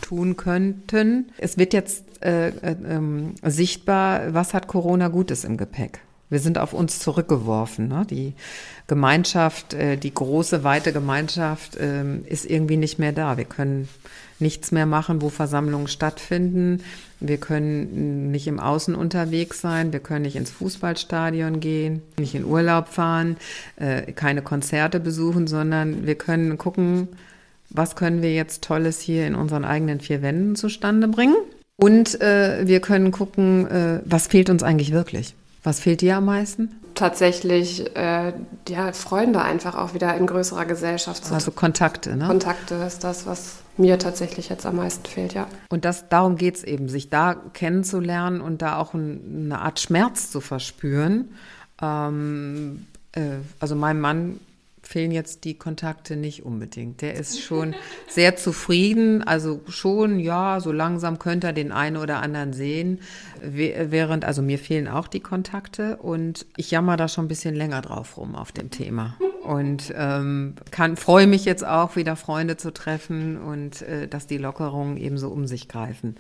tun könnten. Es wird jetzt äh, äh, ähm, sichtbar, was hat Corona Gutes im Gepäck? Wir sind auf uns zurückgeworfen. Ne? Die Gemeinschaft, äh, die große, weite Gemeinschaft ähm, ist irgendwie nicht mehr da. Wir können nichts mehr machen, wo Versammlungen stattfinden. Wir können nicht im Außen unterwegs sein, wir können nicht ins Fußballstadion gehen, nicht in Urlaub fahren, äh, keine Konzerte besuchen, sondern wir können gucken, was können wir jetzt Tolles hier in unseren eigenen vier Wänden zustande bringen. Und äh, wir können gucken, äh, was fehlt uns eigentlich wirklich. Was fehlt dir am meisten? Tatsächlich, äh, ja, Freunde einfach auch wieder in größerer Gesellschaft zu Also Kontakte, ne? Kontakte ist das, was mir tatsächlich jetzt am meisten fehlt, ja. Und das, darum geht es eben, sich da kennenzulernen und da auch ein, eine Art Schmerz zu verspüren. Ähm, äh, also meinem Mann fehlen jetzt die Kontakte nicht unbedingt. Der ist schon *laughs* sehr zufrieden, also schon, ja, so langsam könnte er den einen oder anderen sehen, während, also mir fehlen auch die Kontakte und ich jammer da schon ein bisschen länger drauf rum auf dem Thema. Und ähm, freue mich jetzt auch, wieder Freunde zu treffen und äh, dass die Lockerungen eben so um sich greifen.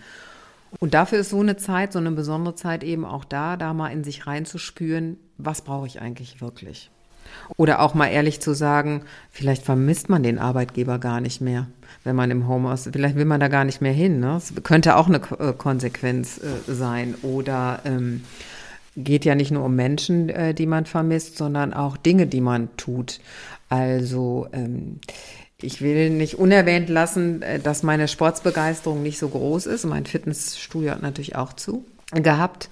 Und dafür ist so eine Zeit, so eine besondere Zeit eben auch da, da mal in sich reinzuspüren, was brauche ich eigentlich wirklich? Oder auch mal ehrlich zu sagen, vielleicht vermisst man den Arbeitgeber gar nicht mehr, wenn man im Homeoffice, vielleicht will man da gar nicht mehr hin. Ne? Das könnte auch eine äh, Konsequenz äh, sein. Oder ähm, geht ja nicht nur um Menschen, äh, die man vermisst, sondern auch Dinge, die man tut. Also ähm, ich will nicht unerwähnt lassen, äh, dass meine Sportsbegeisterung nicht so groß ist. Mein Fitnessstudio hat natürlich auch zu gehabt.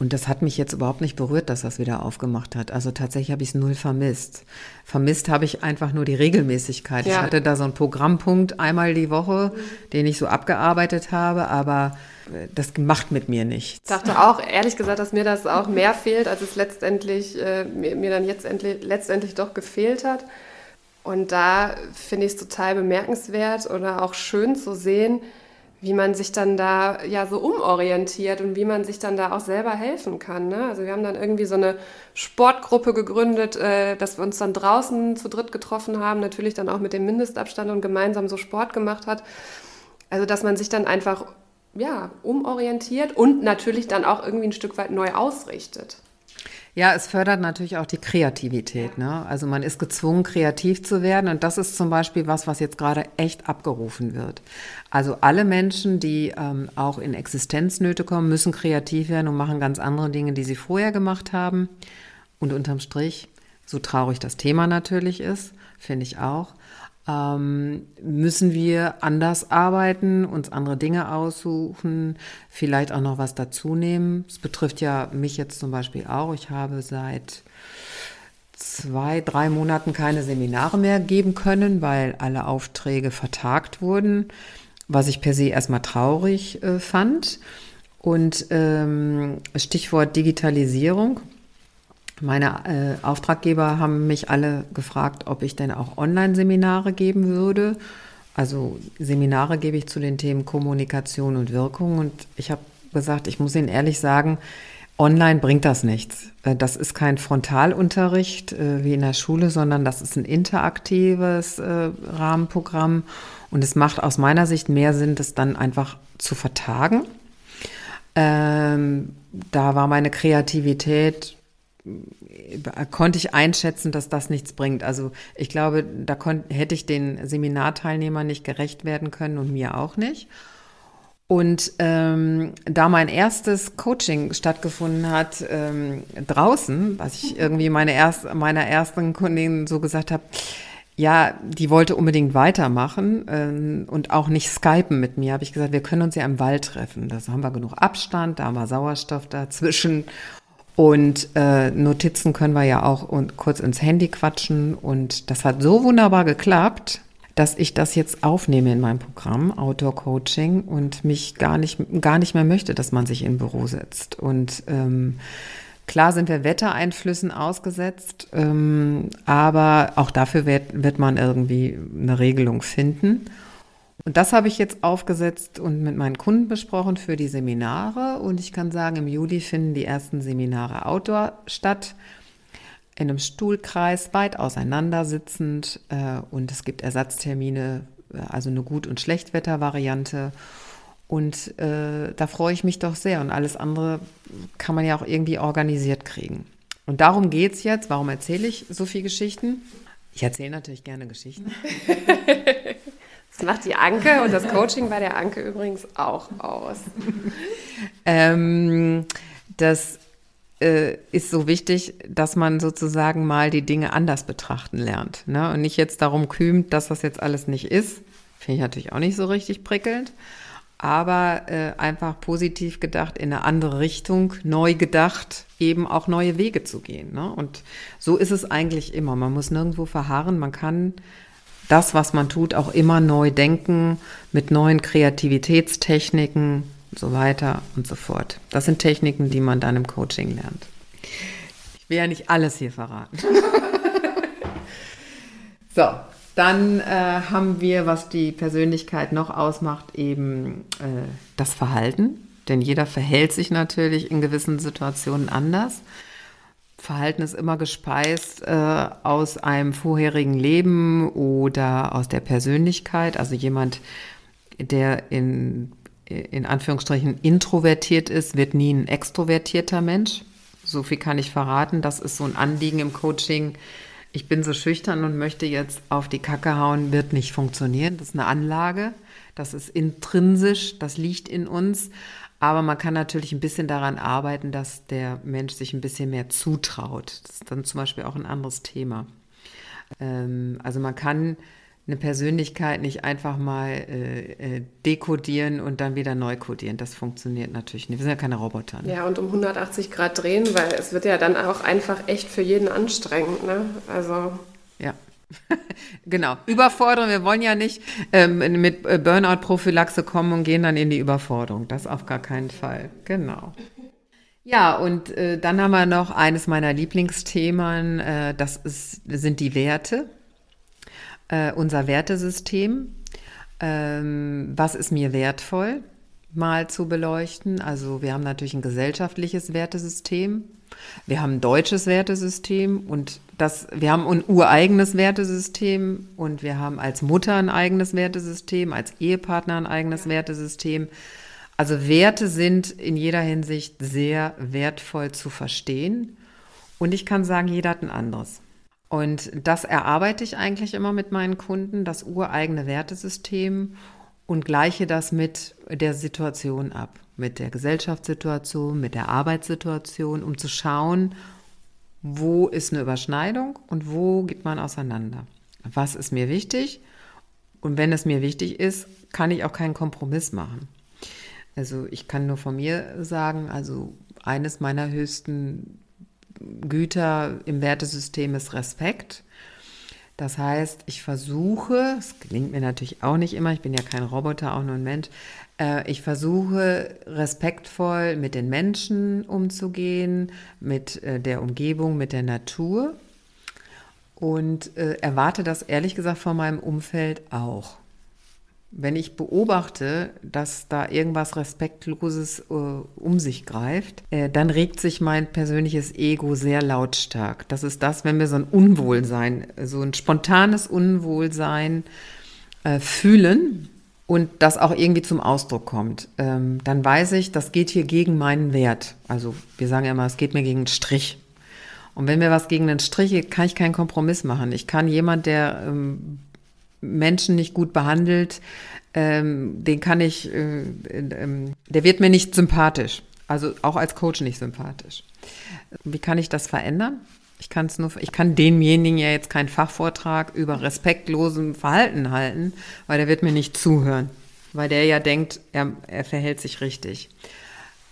Und das hat mich jetzt überhaupt nicht berührt, dass das wieder aufgemacht hat. Also tatsächlich habe ich es null vermisst. Vermisst habe ich einfach nur die Regelmäßigkeit. Ja. Ich hatte da so einen Programmpunkt einmal die Woche, mhm. den ich so abgearbeitet habe, aber äh, das macht mit mir nichts. Ich dachte auch, ehrlich gesagt, dass mir das auch mehr fehlt, als es letztendlich äh, mir, mir, dann jetzt endlich, letztendlich doch gefehlt hat. Und da finde ich es total bemerkenswert oder auch schön zu sehen, wie man sich dann da ja so umorientiert und wie man sich dann da auch selber helfen kann. Ne? Also wir haben dann irgendwie so eine Sportgruppe gegründet, äh, dass wir uns dann draußen zu dritt getroffen haben, natürlich dann auch mit dem Mindestabstand und gemeinsam so Sport gemacht hat. Also dass man sich dann einfach ja, umorientiert und natürlich dann auch irgendwie ein Stück weit neu ausrichtet. Ja, es fördert natürlich auch die Kreativität. Ne? Also man ist gezwungen, kreativ zu werden. Und das ist zum Beispiel was, was jetzt gerade echt abgerufen wird. Also alle Menschen, die ähm, auch in Existenznöte kommen, müssen kreativ werden und machen ganz andere Dinge, die sie vorher gemacht haben. Und unterm Strich, so traurig das Thema natürlich ist, finde ich auch, ähm, müssen wir anders arbeiten, uns andere Dinge aussuchen, vielleicht auch noch was dazu nehmen. Es betrifft ja mich jetzt zum Beispiel auch. Ich habe seit zwei, drei Monaten keine Seminare mehr geben können, weil alle Aufträge vertagt wurden, was ich per se erstmal traurig äh, fand. Und ähm, Stichwort Digitalisierung. Meine äh, Auftraggeber haben mich alle gefragt, ob ich denn auch Online-Seminare geben würde. Also Seminare gebe ich zu den Themen Kommunikation und Wirkung. Und ich habe gesagt, ich muss Ihnen ehrlich sagen, online bringt das nichts. Äh, das ist kein Frontalunterricht äh, wie in der Schule, sondern das ist ein interaktives äh, Rahmenprogramm. Und es macht aus meiner Sicht mehr Sinn, das dann einfach zu vertagen. Ähm, da war meine Kreativität konnte ich einschätzen, dass das nichts bringt. Also ich glaube, da hätte ich den Seminarteilnehmern nicht gerecht werden können und mir auch nicht. Und ähm, da mein erstes Coaching stattgefunden hat ähm, draußen, was ich irgendwie meine erst, meiner ersten Kundin so gesagt habe, ja, die wollte unbedingt weitermachen ähm, und auch nicht skypen mit mir, habe ich gesagt, wir können uns ja im Wald treffen. Da haben wir genug Abstand, da haben wir Sauerstoff dazwischen und äh, Notizen können wir ja auch und kurz ins Handy quatschen. Und das hat so wunderbar geklappt, dass ich das jetzt aufnehme in meinem Programm Outdoor Coaching und mich gar nicht, gar nicht mehr möchte, dass man sich in Büro setzt. Und ähm, klar sind wir Wettereinflüssen ausgesetzt, ähm, aber auch dafür wird, wird man irgendwie eine Regelung finden. Und das habe ich jetzt aufgesetzt und mit meinen Kunden besprochen für die Seminare. Und ich kann sagen, im Juli finden die ersten Seminare outdoor statt. In einem Stuhlkreis, weit auseinandersitzend. Äh, und es gibt Ersatztermine, äh, also eine Gut- und Schlechtwettervariante. Und äh, da freue ich mich doch sehr. Und alles andere kann man ja auch irgendwie organisiert kriegen. Und darum geht es jetzt. Warum erzähle ich so viele Geschichten? Ich erzähle natürlich gerne Geschichten. *laughs* Das macht die Anke und das Coaching bei der Anke übrigens auch aus. ähm, das äh, ist so wichtig, dass man sozusagen mal die Dinge anders betrachten lernt. Ne? Und nicht jetzt darum kühmt, dass das jetzt alles nicht ist. Finde ich natürlich auch nicht so richtig prickelnd. Aber äh, einfach positiv gedacht, in eine andere Richtung, neu gedacht, eben auch neue Wege zu gehen. Ne? Und so ist es eigentlich immer. Man muss nirgendwo verharren. Man kann das, was man tut, auch immer neu denken, mit neuen Kreativitätstechniken und so weiter und so fort. Das sind Techniken, die man dann im Coaching lernt. Ich will ja nicht alles hier verraten. *laughs* so, dann äh, haben wir, was die Persönlichkeit noch ausmacht, eben äh, das Verhalten. Denn jeder verhält sich natürlich in gewissen Situationen anders. Verhalten ist immer gespeist äh, aus einem vorherigen Leben oder aus der Persönlichkeit. Also jemand, der in, in Anführungsstrichen introvertiert ist, wird nie ein extrovertierter Mensch. So viel kann ich verraten. Das ist so ein Anliegen im Coaching. Ich bin so schüchtern und möchte jetzt auf die Kacke hauen, wird nicht funktionieren. Das ist eine Anlage. Das ist intrinsisch. Das liegt in uns. Aber man kann natürlich ein bisschen daran arbeiten, dass der Mensch sich ein bisschen mehr zutraut. Das ist dann zum Beispiel auch ein anderes Thema. Ähm, also man kann eine Persönlichkeit nicht einfach mal äh, äh, dekodieren und dann wieder neu kodieren. Das funktioniert natürlich nicht. Wir sind ja keine Roboter. Ne? Ja, und um 180 Grad drehen, weil es wird ja dann auch einfach echt für jeden anstrengend. Ne? Also. Ja. *laughs* genau, Überforderung. Wir wollen ja nicht ähm, mit äh, Burnout-Prophylaxe kommen und gehen dann in die Überforderung. Das auf gar keinen Fall. Genau. Ja, und äh, dann haben wir noch eines meiner Lieblingsthemen, äh, das ist, sind die Werte, äh, unser Wertesystem. Ähm, was ist mir wertvoll, mal zu beleuchten? Also wir haben natürlich ein gesellschaftliches Wertesystem, wir haben ein deutsches Wertesystem und das, wir haben ein ureigenes Wertesystem und wir haben als Mutter ein eigenes Wertesystem, als Ehepartner ein eigenes Wertesystem. Also Werte sind in jeder Hinsicht sehr wertvoll zu verstehen. Und ich kann sagen, jeder hat ein anderes. Und das erarbeite ich eigentlich immer mit meinen Kunden, das ureigene Wertesystem und gleiche das mit der Situation ab, mit der Gesellschaftssituation, mit der Arbeitssituation, um zu schauen, wo ist eine Überschneidung und wo geht man auseinander. Was ist mir wichtig? Und wenn es mir wichtig ist, kann ich auch keinen Kompromiss machen. Also ich kann nur von mir sagen, also eines meiner höchsten Güter im Wertesystem ist Respekt. Das heißt, ich versuche, es gelingt mir natürlich auch nicht immer, ich bin ja kein Roboter, auch nur ein Mensch, ich versuche respektvoll mit den Menschen umzugehen, mit äh, der Umgebung, mit der Natur und äh, erwarte das ehrlich gesagt von meinem Umfeld auch wenn ich beobachte, dass da irgendwas Respektloses äh, um sich greift, äh, dann regt sich mein persönliches Ego sehr lautstark. Das ist das, wenn wir so ein Unwohlsein, so ein spontanes Unwohlsein äh, fühlen und das auch irgendwie zum Ausdruck kommt, ähm, dann weiß ich, das geht hier gegen meinen Wert. Also wir sagen ja immer, es geht mir gegen einen Strich. Und wenn mir was gegen einen Strich geht, kann ich keinen Kompromiss machen. Ich kann jemand, der ähm, Menschen nicht gut behandelt, ähm, den kann ich, äh, äh, der wird mir nicht sympathisch. Also auch als Coach nicht sympathisch. Wie kann ich das verändern? Ich kann es nur, ich kann demjenigen ja jetzt keinen Fachvortrag über respektlosem Verhalten halten, weil der wird mir nicht zuhören, weil der ja denkt, er, er verhält sich richtig.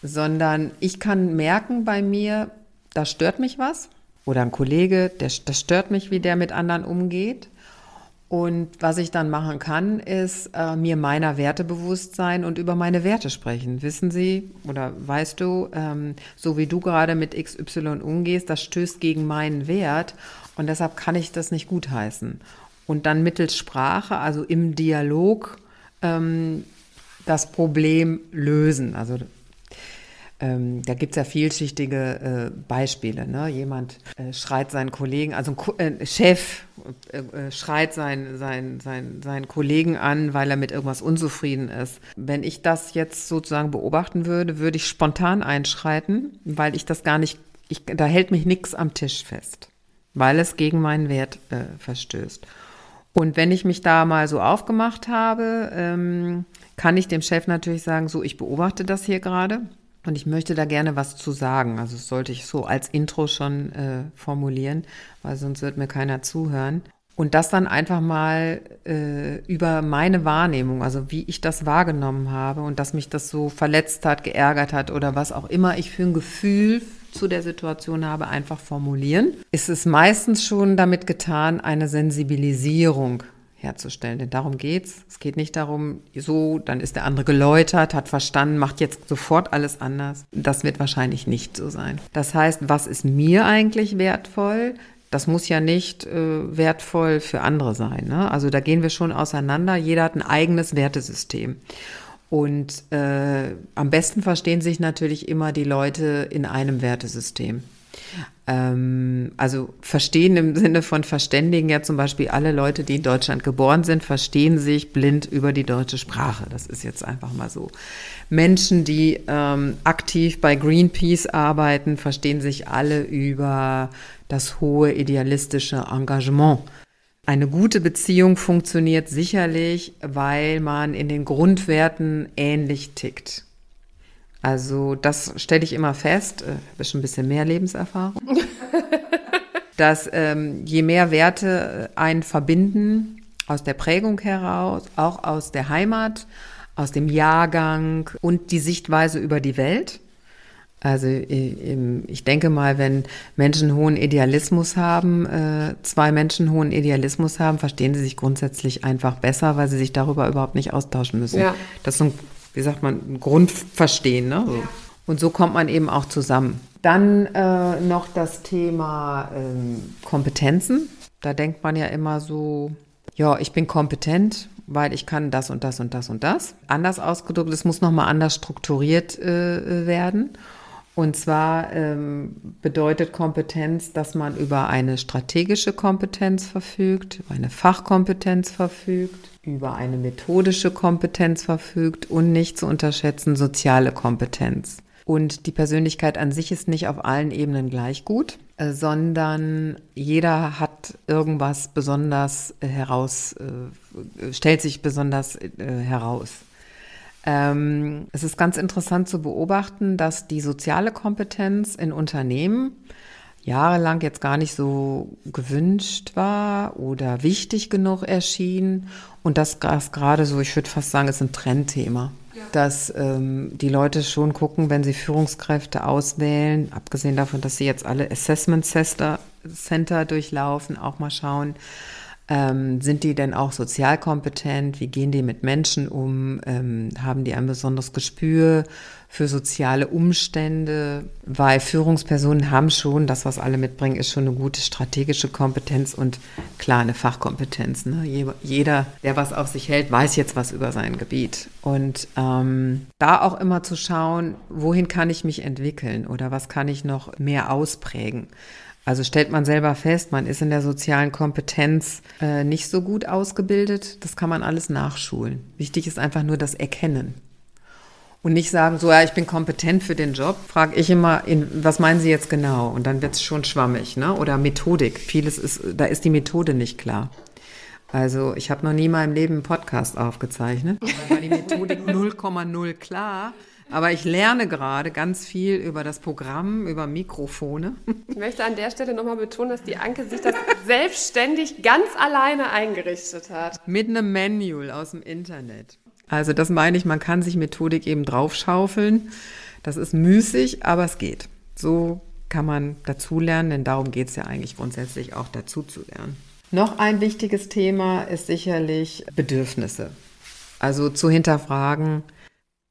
Sondern ich kann merken bei mir, da stört mich was. Oder ein Kollege, der, das stört mich, wie der mit anderen umgeht. Und was ich dann machen kann, ist äh, mir meiner Werte bewusst sein und über meine Werte sprechen. Wissen Sie oder weißt du, ähm, so wie du gerade mit XY umgehst, das stößt gegen meinen Wert und deshalb kann ich das nicht gutheißen. Und dann mittels Sprache, also im Dialog, ähm, das Problem lösen. Also ähm, da gibt es ja vielschichtige äh, Beispiele. Ne? Jemand äh, schreit seinen Kollegen, also ein äh, Chef äh, äh, schreit seinen, seinen, seinen, seinen Kollegen an, weil er mit irgendwas unzufrieden ist. Wenn ich das jetzt sozusagen beobachten würde, würde ich spontan einschreiten, weil ich das gar nicht, ich, da hält mich nichts am Tisch fest, weil es gegen meinen Wert äh, verstößt. Und wenn ich mich da mal so aufgemacht habe, ähm, kann ich dem Chef natürlich sagen, so, ich beobachte das hier gerade und ich möchte da gerne was zu sagen. Also das sollte ich so als Intro schon äh, formulieren, weil sonst wird mir keiner zuhören. Und das dann einfach mal äh, über meine Wahrnehmung, also wie ich das wahrgenommen habe und dass mich das so verletzt hat, geärgert hat oder was auch immer ich für ein Gefühl zu der Situation habe, einfach formulieren. Ist es meistens schon damit getan, eine Sensibilisierung herzustellen. Denn darum geht's. Es geht nicht darum, so, dann ist der andere geläutert, hat verstanden, macht jetzt sofort alles anders. Das wird wahrscheinlich nicht so sein. Das heißt, was ist mir eigentlich wertvoll? Das muss ja nicht äh, wertvoll für andere sein. Ne? Also da gehen wir schon auseinander. Jeder hat ein eigenes Wertesystem. Und äh, am besten verstehen sich natürlich immer die Leute in einem Wertesystem. Ähm, also verstehen im Sinne von verständigen ja zum Beispiel alle Leute, die in Deutschland geboren sind, verstehen sich blind über die deutsche Sprache. Das ist jetzt einfach mal so. Menschen, die ähm, aktiv bei Greenpeace arbeiten, verstehen sich alle über das hohe idealistische Engagement. Eine gute Beziehung funktioniert sicherlich, weil man in den Grundwerten ähnlich tickt. Also das stelle ich immer fest, äh, habe schon ein bisschen mehr Lebenserfahrung, *laughs* dass ähm, je mehr Werte äh, einen verbinden, aus der Prägung heraus, auch aus der Heimat, aus dem Jahrgang und die Sichtweise über die Welt. Also ich denke mal, wenn Menschen hohen Idealismus haben, äh, zwei Menschen hohen Idealismus haben, verstehen sie sich grundsätzlich einfach besser, weil sie sich darüber überhaupt nicht austauschen müssen. Ja. Das ist ein, wie sagt man, Grundverstehen. Ne? Ja. Und so kommt man eben auch zusammen. Dann äh, noch das Thema ähm, Kompetenzen. Da denkt man ja immer so, ja, ich bin kompetent, weil ich kann das und das und das und das. Anders ausgedrückt, es muss nochmal anders strukturiert äh, werden. Und zwar ähm, bedeutet Kompetenz, dass man über eine strategische Kompetenz verfügt, über eine Fachkompetenz verfügt, über eine methodische Kompetenz verfügt und nicht zu unterschätzen soziale Kompetenz. Und die Persönlichkeit an sich ist nicht auf allen Ebenen gleich gut, äh, sondern jeder hat irgendwas besonders heraus, äh, stellt sich besonders äh, heraus. Ähm, es ist ganz interessant zu beobachten, dass die soziale Kompetenz in Unternehmen jahrelang jetzt gar nicht so gewünscht war oder wichtig genug erschien. Und das, das gerade so, ich würde fast sagen, ist ein Trendthema. Ja. Dass ähm, die Leute schon gucken, wenn sie Führungskräfte auswählen, abgesehen davon, dass sie jetzt alle Assessment Center durchlaufen, auch mal schauen, ähm, sind die denn auch sozial kompetent? Wie gehen die mit Menschen um? Ähm, haben die ein besonderes Gespür für soziale Umstände? Weil Führungspersonen haben schon, das, was alle mitbringen, ist schon eine gute strategische Kompetenz und klar eine Fachkompetenz. Ne? Jeder, der was auf sich hält, weiß jetzt was über sein Gebiet. Und ähm, da auch immer zu schauen, wohin kann ich mich entwickeln oder was kann ich noch mehr ausprägen? Also stellt man selber fest, man ist in der sozialen Kompetenz äh, nicht so gut ausgebildet. Das kann man alles nachschulen. Wichtig ist einfach nur das Erkennen. Und nicht sagen, so, ja, ich bin kompetent für den Job, frage ich immer, in, was meinen Sie jetzt genau? Und dann wird es schon schwammig, ne? Oder Methodik. Vieles ist, da ist die Methode nicht klar. Also ich habe noch nie in meinem Leben einen Podcast aufgezeichnet. War die Methodik 0,0 klar. Aber ich lerne gerade ganz viel über das Programm, über Mikrofone. Ich möchte an der Stelle nochmal betonen, dass die Anke sich das selbstständig ganz alleine eingerichtet hat. Mit einem Manual aus dem Internet. Also das meine ich, man kann sich Methodik eben draufschaufeln. Das ist müßig, aber es geht. So kann man dazulernen, denn darum geht es ja eigentlich grundsätzlich auch dazu zu lernen. Noch ein wichtiges Thema ist sicherlich Bedürfnisse. Also zu hinterfragen,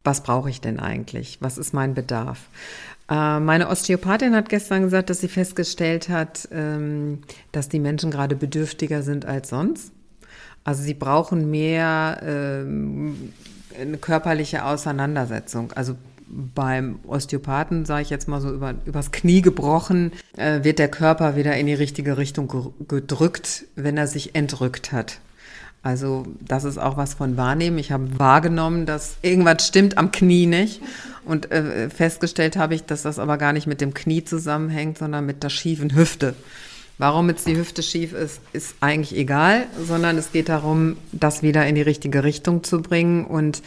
was brauche ich denn eigentlich? Was ist mein Bedarf? Äh, meine Osteopathin hat gestern gesagt, dass sie festgestellt hat, ähm, dass die Menschen gerade bedürftiger sind als sonst. Also sie brauchen mehr ähm, eine körperliche Auseinandersetzung. Also beim Osteopathen, sage ich jetzt mal so über, übers Knie gebrochen, äh, wird der Körper wieder in die richtige Richtung gedrückt, wenn er sich entrückt hat. Also das ist auch was von Wahrnehmen. Ich habe wahrgenommen, dass irgendwas stimmt am Knie nicht. Und äh, festgestellt habe ich, dass das aber gar nicht mit dem Knie zusammenhängt, sondern mit der schiefen Hüfte. Warum jetzt die Hüfte schief ist, ist eigentlich egal, sondern es geht darum, das wieder in die richtige Richtung zu bringen. Und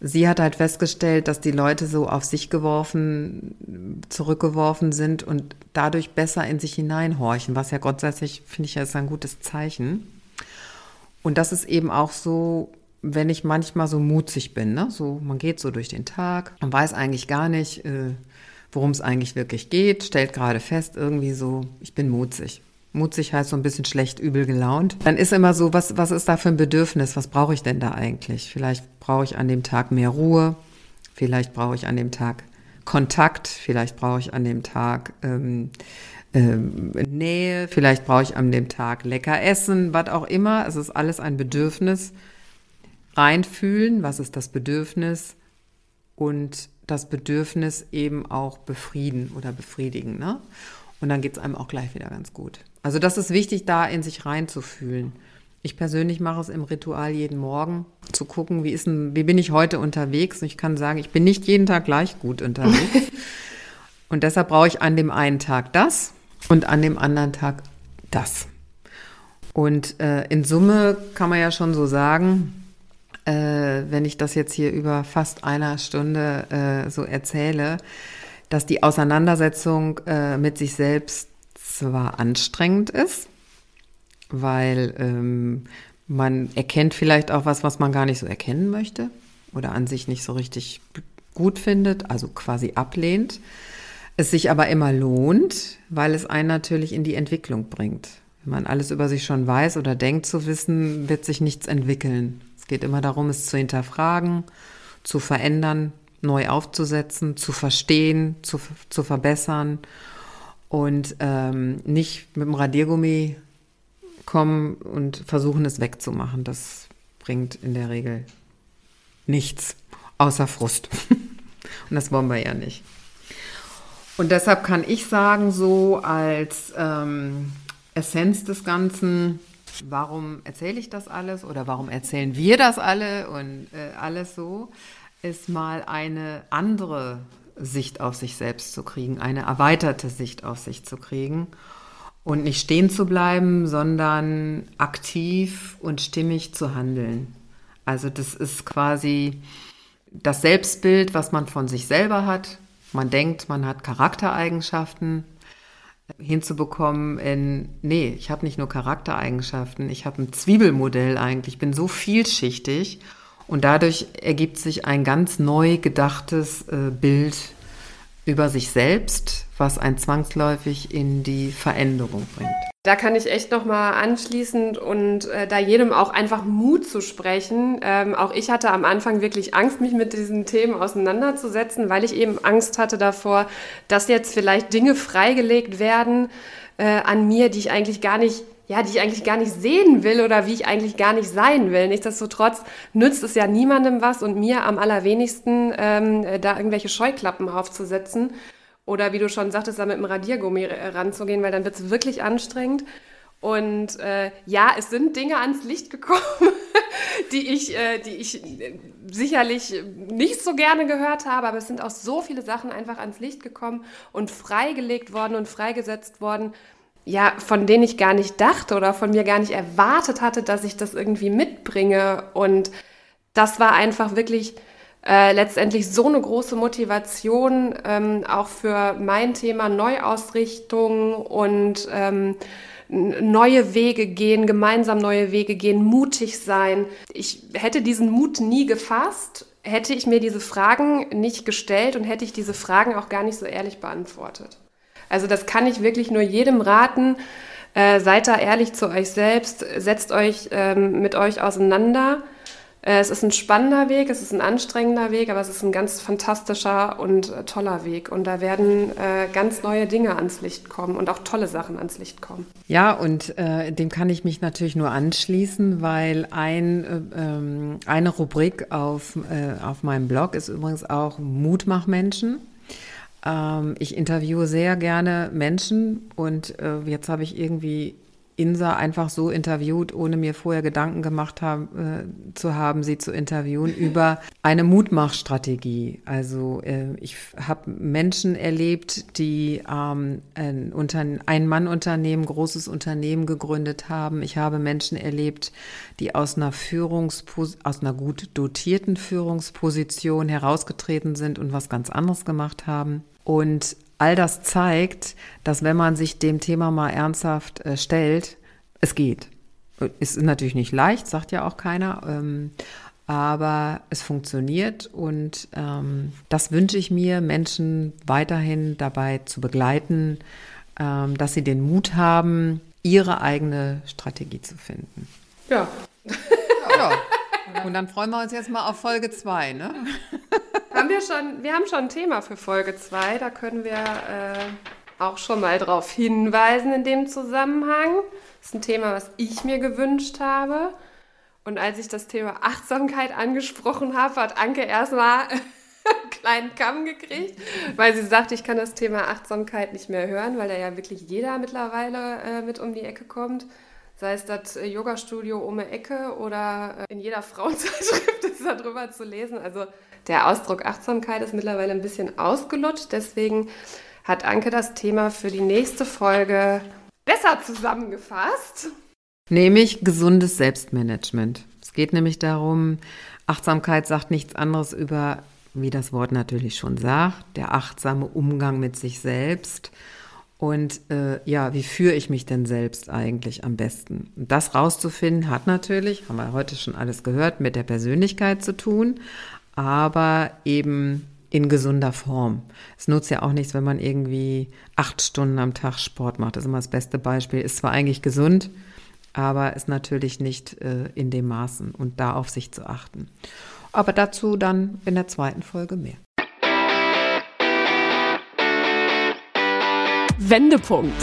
sie hat halt festgestellt, dass die Leute so auf sich geworfen, zurückgeworfen sind und dadurch besser in sich hineinhorchen, was ja grundsätzlich, finde ich, ist ein gutes Zeichen. Und das ist eben auch so, wenn ich manchmal so mutzig bin, ne? so man geht so durch den Tag, man weiß eigentlich gar nicht, äh, worum es eigentlich wirklich geht, stellt gerade fest, irgendwie so, ich bin mutzig. Mutzig heißt so ein bisschen schlecht, übel gelaunt. Dann ist immer so, was, was ist da für ein Bedürfnis? Was brauche ich denn da eigentlich? Vielleicht brauche ich an dem Tag mehr Ruhe. Vielleicht brauche ich an dem Tag Kontakt. Vielleicht brauche ich an dem Tag ähm, ähm, Nähe, vielleicht brauche ich an dem Tag lecker essen, was auch immer. Es ist alles ein Bedürfnis. Reinfühlen, was ist das Bedürfnis? Und das Bedürfnis eben auch befrieden oder befriedigen. Ne? Und dann geht es einem auch gleich wieder ganz gut. Also das ist wichtig, da in sich reinzufühlen. Ich persönlich mache es im Ritual jeden Morgen, zu gucken, wie, ist denn, wie bin ich heute unterwegs. Und ich kann sagen, ich bin nicht jeden Tag gleich gut unterwegs. *laughs* Und deshalb brauche ich an dem einen Tag das und an dem anderen Tag das. Und äh, in Summe kann man ja schon so sagen, äh, wenn ich das jetzt hier über fast einer Stunde äh, so erzähle, dass die Auseinandersetzung äh, mit sich selbst zwar anstrengend ist, weil ähm, Man erkennt vielleicht auch was, was man gar nicht so erkennen möchte oder an sich nicht so richtig gut findet, also quasi ablehnt. Es sich aber immer lohnt, weil es einen natürlich in die Entwicklung bringt. Wenn man alles über sich schon weiß oder denkt zu wissen, wird sich nichts entwickeln. Es geht immer darum, es zu hinterfragen, zu verändern, neu aufzusetzen, zu verstehen, zu, zu verbessern und ähm, nicht mit dem Radiergummi kommen und versuchen es wegzumachen. Das bringt in der Regel nichts außer Frust. *laughs* und das wollen wir ja nicht. Und deshalb kann ich sagen, so als ähm, Essenz des Ganzen, warum erzähle ich das alles oder warum erzählen wir das alle und äh, alles so, ist mal eine andere Sicht auf sich selbst zu kriegen, eine erweiterte Sicht auf sich zu kriegen und nicht stehen zu bleiben, sondern aktiv und stimmig zu handeln. Also das ist quasi das Selbstbild, was man von sich selber hat. Man denkt, man hat Charaktereigenschaften hinzubekommen in, nee, ich habe nicht nur Charaktereigenschaften, ich habe ein Zwiebelmodell eigentlich, ich bin so vielschichtig und dadurch ergibt sich ein ganz neu gedachtes äh, Bild über sich selbst, was ein zwangsläufig in die Veränderung bringt. Da kann ich echt nochmal anschließend und äh, da jedem auch einfach Mut zu sprechen. Ähm, auch ich hatte am Anfang wirklich Angst, mich mit diesen Themen auseinanderzusetzen, weil ich eben Angst hatte davor, dass jetzt vielleicht Dinge freigelegt werden äh, an mir, die ich eigentlich gar nicht ja, die ich eigentlich gar nicht sehen will oder wie ich eigentlich gar nicht sein will. Nichtsdestotrotz nützt es ja niemandem was und mir am allerwenigsten, ähm, da irgendwelche Scheuklappen aufzusetzen oder wie du schon sagtest, da mit dem Radiergummi ranzugehen, weil dann wird es wirklich anstrengend. Und äh, ja, es sind Dinge ans Licht gekommen, *laughs* die ich, äh, die ich sicherlich nicht so gerne gehört habe, aber es sind auch so viele Sachen einfach ans Licht gekommen und freigelegt worden und freigesetzt worden, ja, von denen ich gar nicht dachte oder von mir gar nicht erwartet hatte, dass ich das irgendwie mitbringe. Und das war einfach wirklich äh, letztendlich so eine große Motivation, ähm, auch für mein Thema Neuausrichtung und ähm, neue Wege gehen, gemeinsam neue Wege gehen, mutig sein. Ich hätte diesen Mut nie gefasst, hätte ich mir diese Fragen nicht gestellt und hätte ich diese Fragen auch gar nicht so ehrlich beantwortet. Also das kann ich wirklich nur jedem raten. Äh, seid da ehrlich zu euch selbst, setzt euch ähm, mit euch auseinander. Äh, es ist ein spannender Weg, es ist ein anstrengender Weg, aber es ist ein ganz fantastischer und äh, toller Weg. Und da werden äh, ganz neue Dinge ans Licht kommen und auch tolle Sachen ans Licht kommen. Ja, und äh, dem kann ich mich natürlich nur anschließen, weil ein, äh, ähm, eine Rubrik auf, auf meinem Blog ist übrigens auch Mutmachmenschen. Ähm, ich interviewe sehr gerne Menschen und äh, jetzt habe ich irgendwie Insa einfach so interviewt, ohne mir vorher Gedanken gemacht haben, äh, zu haben, sie zu interviewen, *laughs* über eine Mutmachstrategie. Also äh, ich habe Menschen erlebt, die ähm, ein, ein Mann-Unternehmen, großes Unternehmen gegründet haben. Ich habe Menschen erlebt, die aus einer Führungspos aus einer gut dotierten Führungsposition herausgetreten sind und was ganz anderes gemacht haben. Und all das zeigt, dass wenn man sich dem Thema mal ernsthaft äh, stellt, es geht. Es ist natürlich nicht leicht, sagt ja auch keiner, ähm, aber es funktioniert und ähm, das wünsche ich mir, Menschen weiterhin dabei zu begleiten, ähm, dass sie den Mut haben, ihre eigene Strategie zu finden. Ja. ja. *laughs* Und dann freuen wir uns jetzt mal auf Folge 2, ne? Haben wir schon, wir haben schon ein Thema für Folge 2, da können wir äh, auch schon mal drauf hinweisen in dem Zusammenhang. Das ist ein Thema, was ich mir gewünscht habe. Und als ich das Thema Achtsamkeit angesprochen habe, hat Anke erstmal *laughs* einen kleinen Kamm gekriegt, weil sie sagt, ich kann das Thema Achtsamkeit nicht mehr hören, weil da ja wirklich jeder mittlerweile äh, mit um die Ecke kommt. Sei es das äh, Yoga-Studio um die Ecke oder äh, in jeder *laughs* Frauenzeitschrift ist darüber zu lesen. Also der Ausdruck Achtsamkeit ist mittlerweile ein bisschen ausgelutscht. Deswegen hat Anke das Thema für die nächste Folge besser zusammengefasst. Nämlich gesundes Selbstmanagement. Es geht nämlich darum, Achtsamkeit sagt nichts anderes über, wie das Wort natürlich schon sagt, der achtsame Umgang mit sich selbst Und äh, ja, wie führe ich mich denn selbst eigentlich am besten? Das rauszufinden hat natürlich, haben wir heute schon alles gehört, mit der Persönlichkeit zu tun, aber eben in gesunder Form. Es nutzt ja auch nichts, wenn man irgendwie acht Stunden am Tag Sport macht. Das ist immer das beste Beispiel. Ist zwar eigentlich gesund, aber ist natürlich nicht äh, in dem Maßen und da auf sich zu achten. Aber dazu dann in der zweiten Folge mehr. Wendepunkt.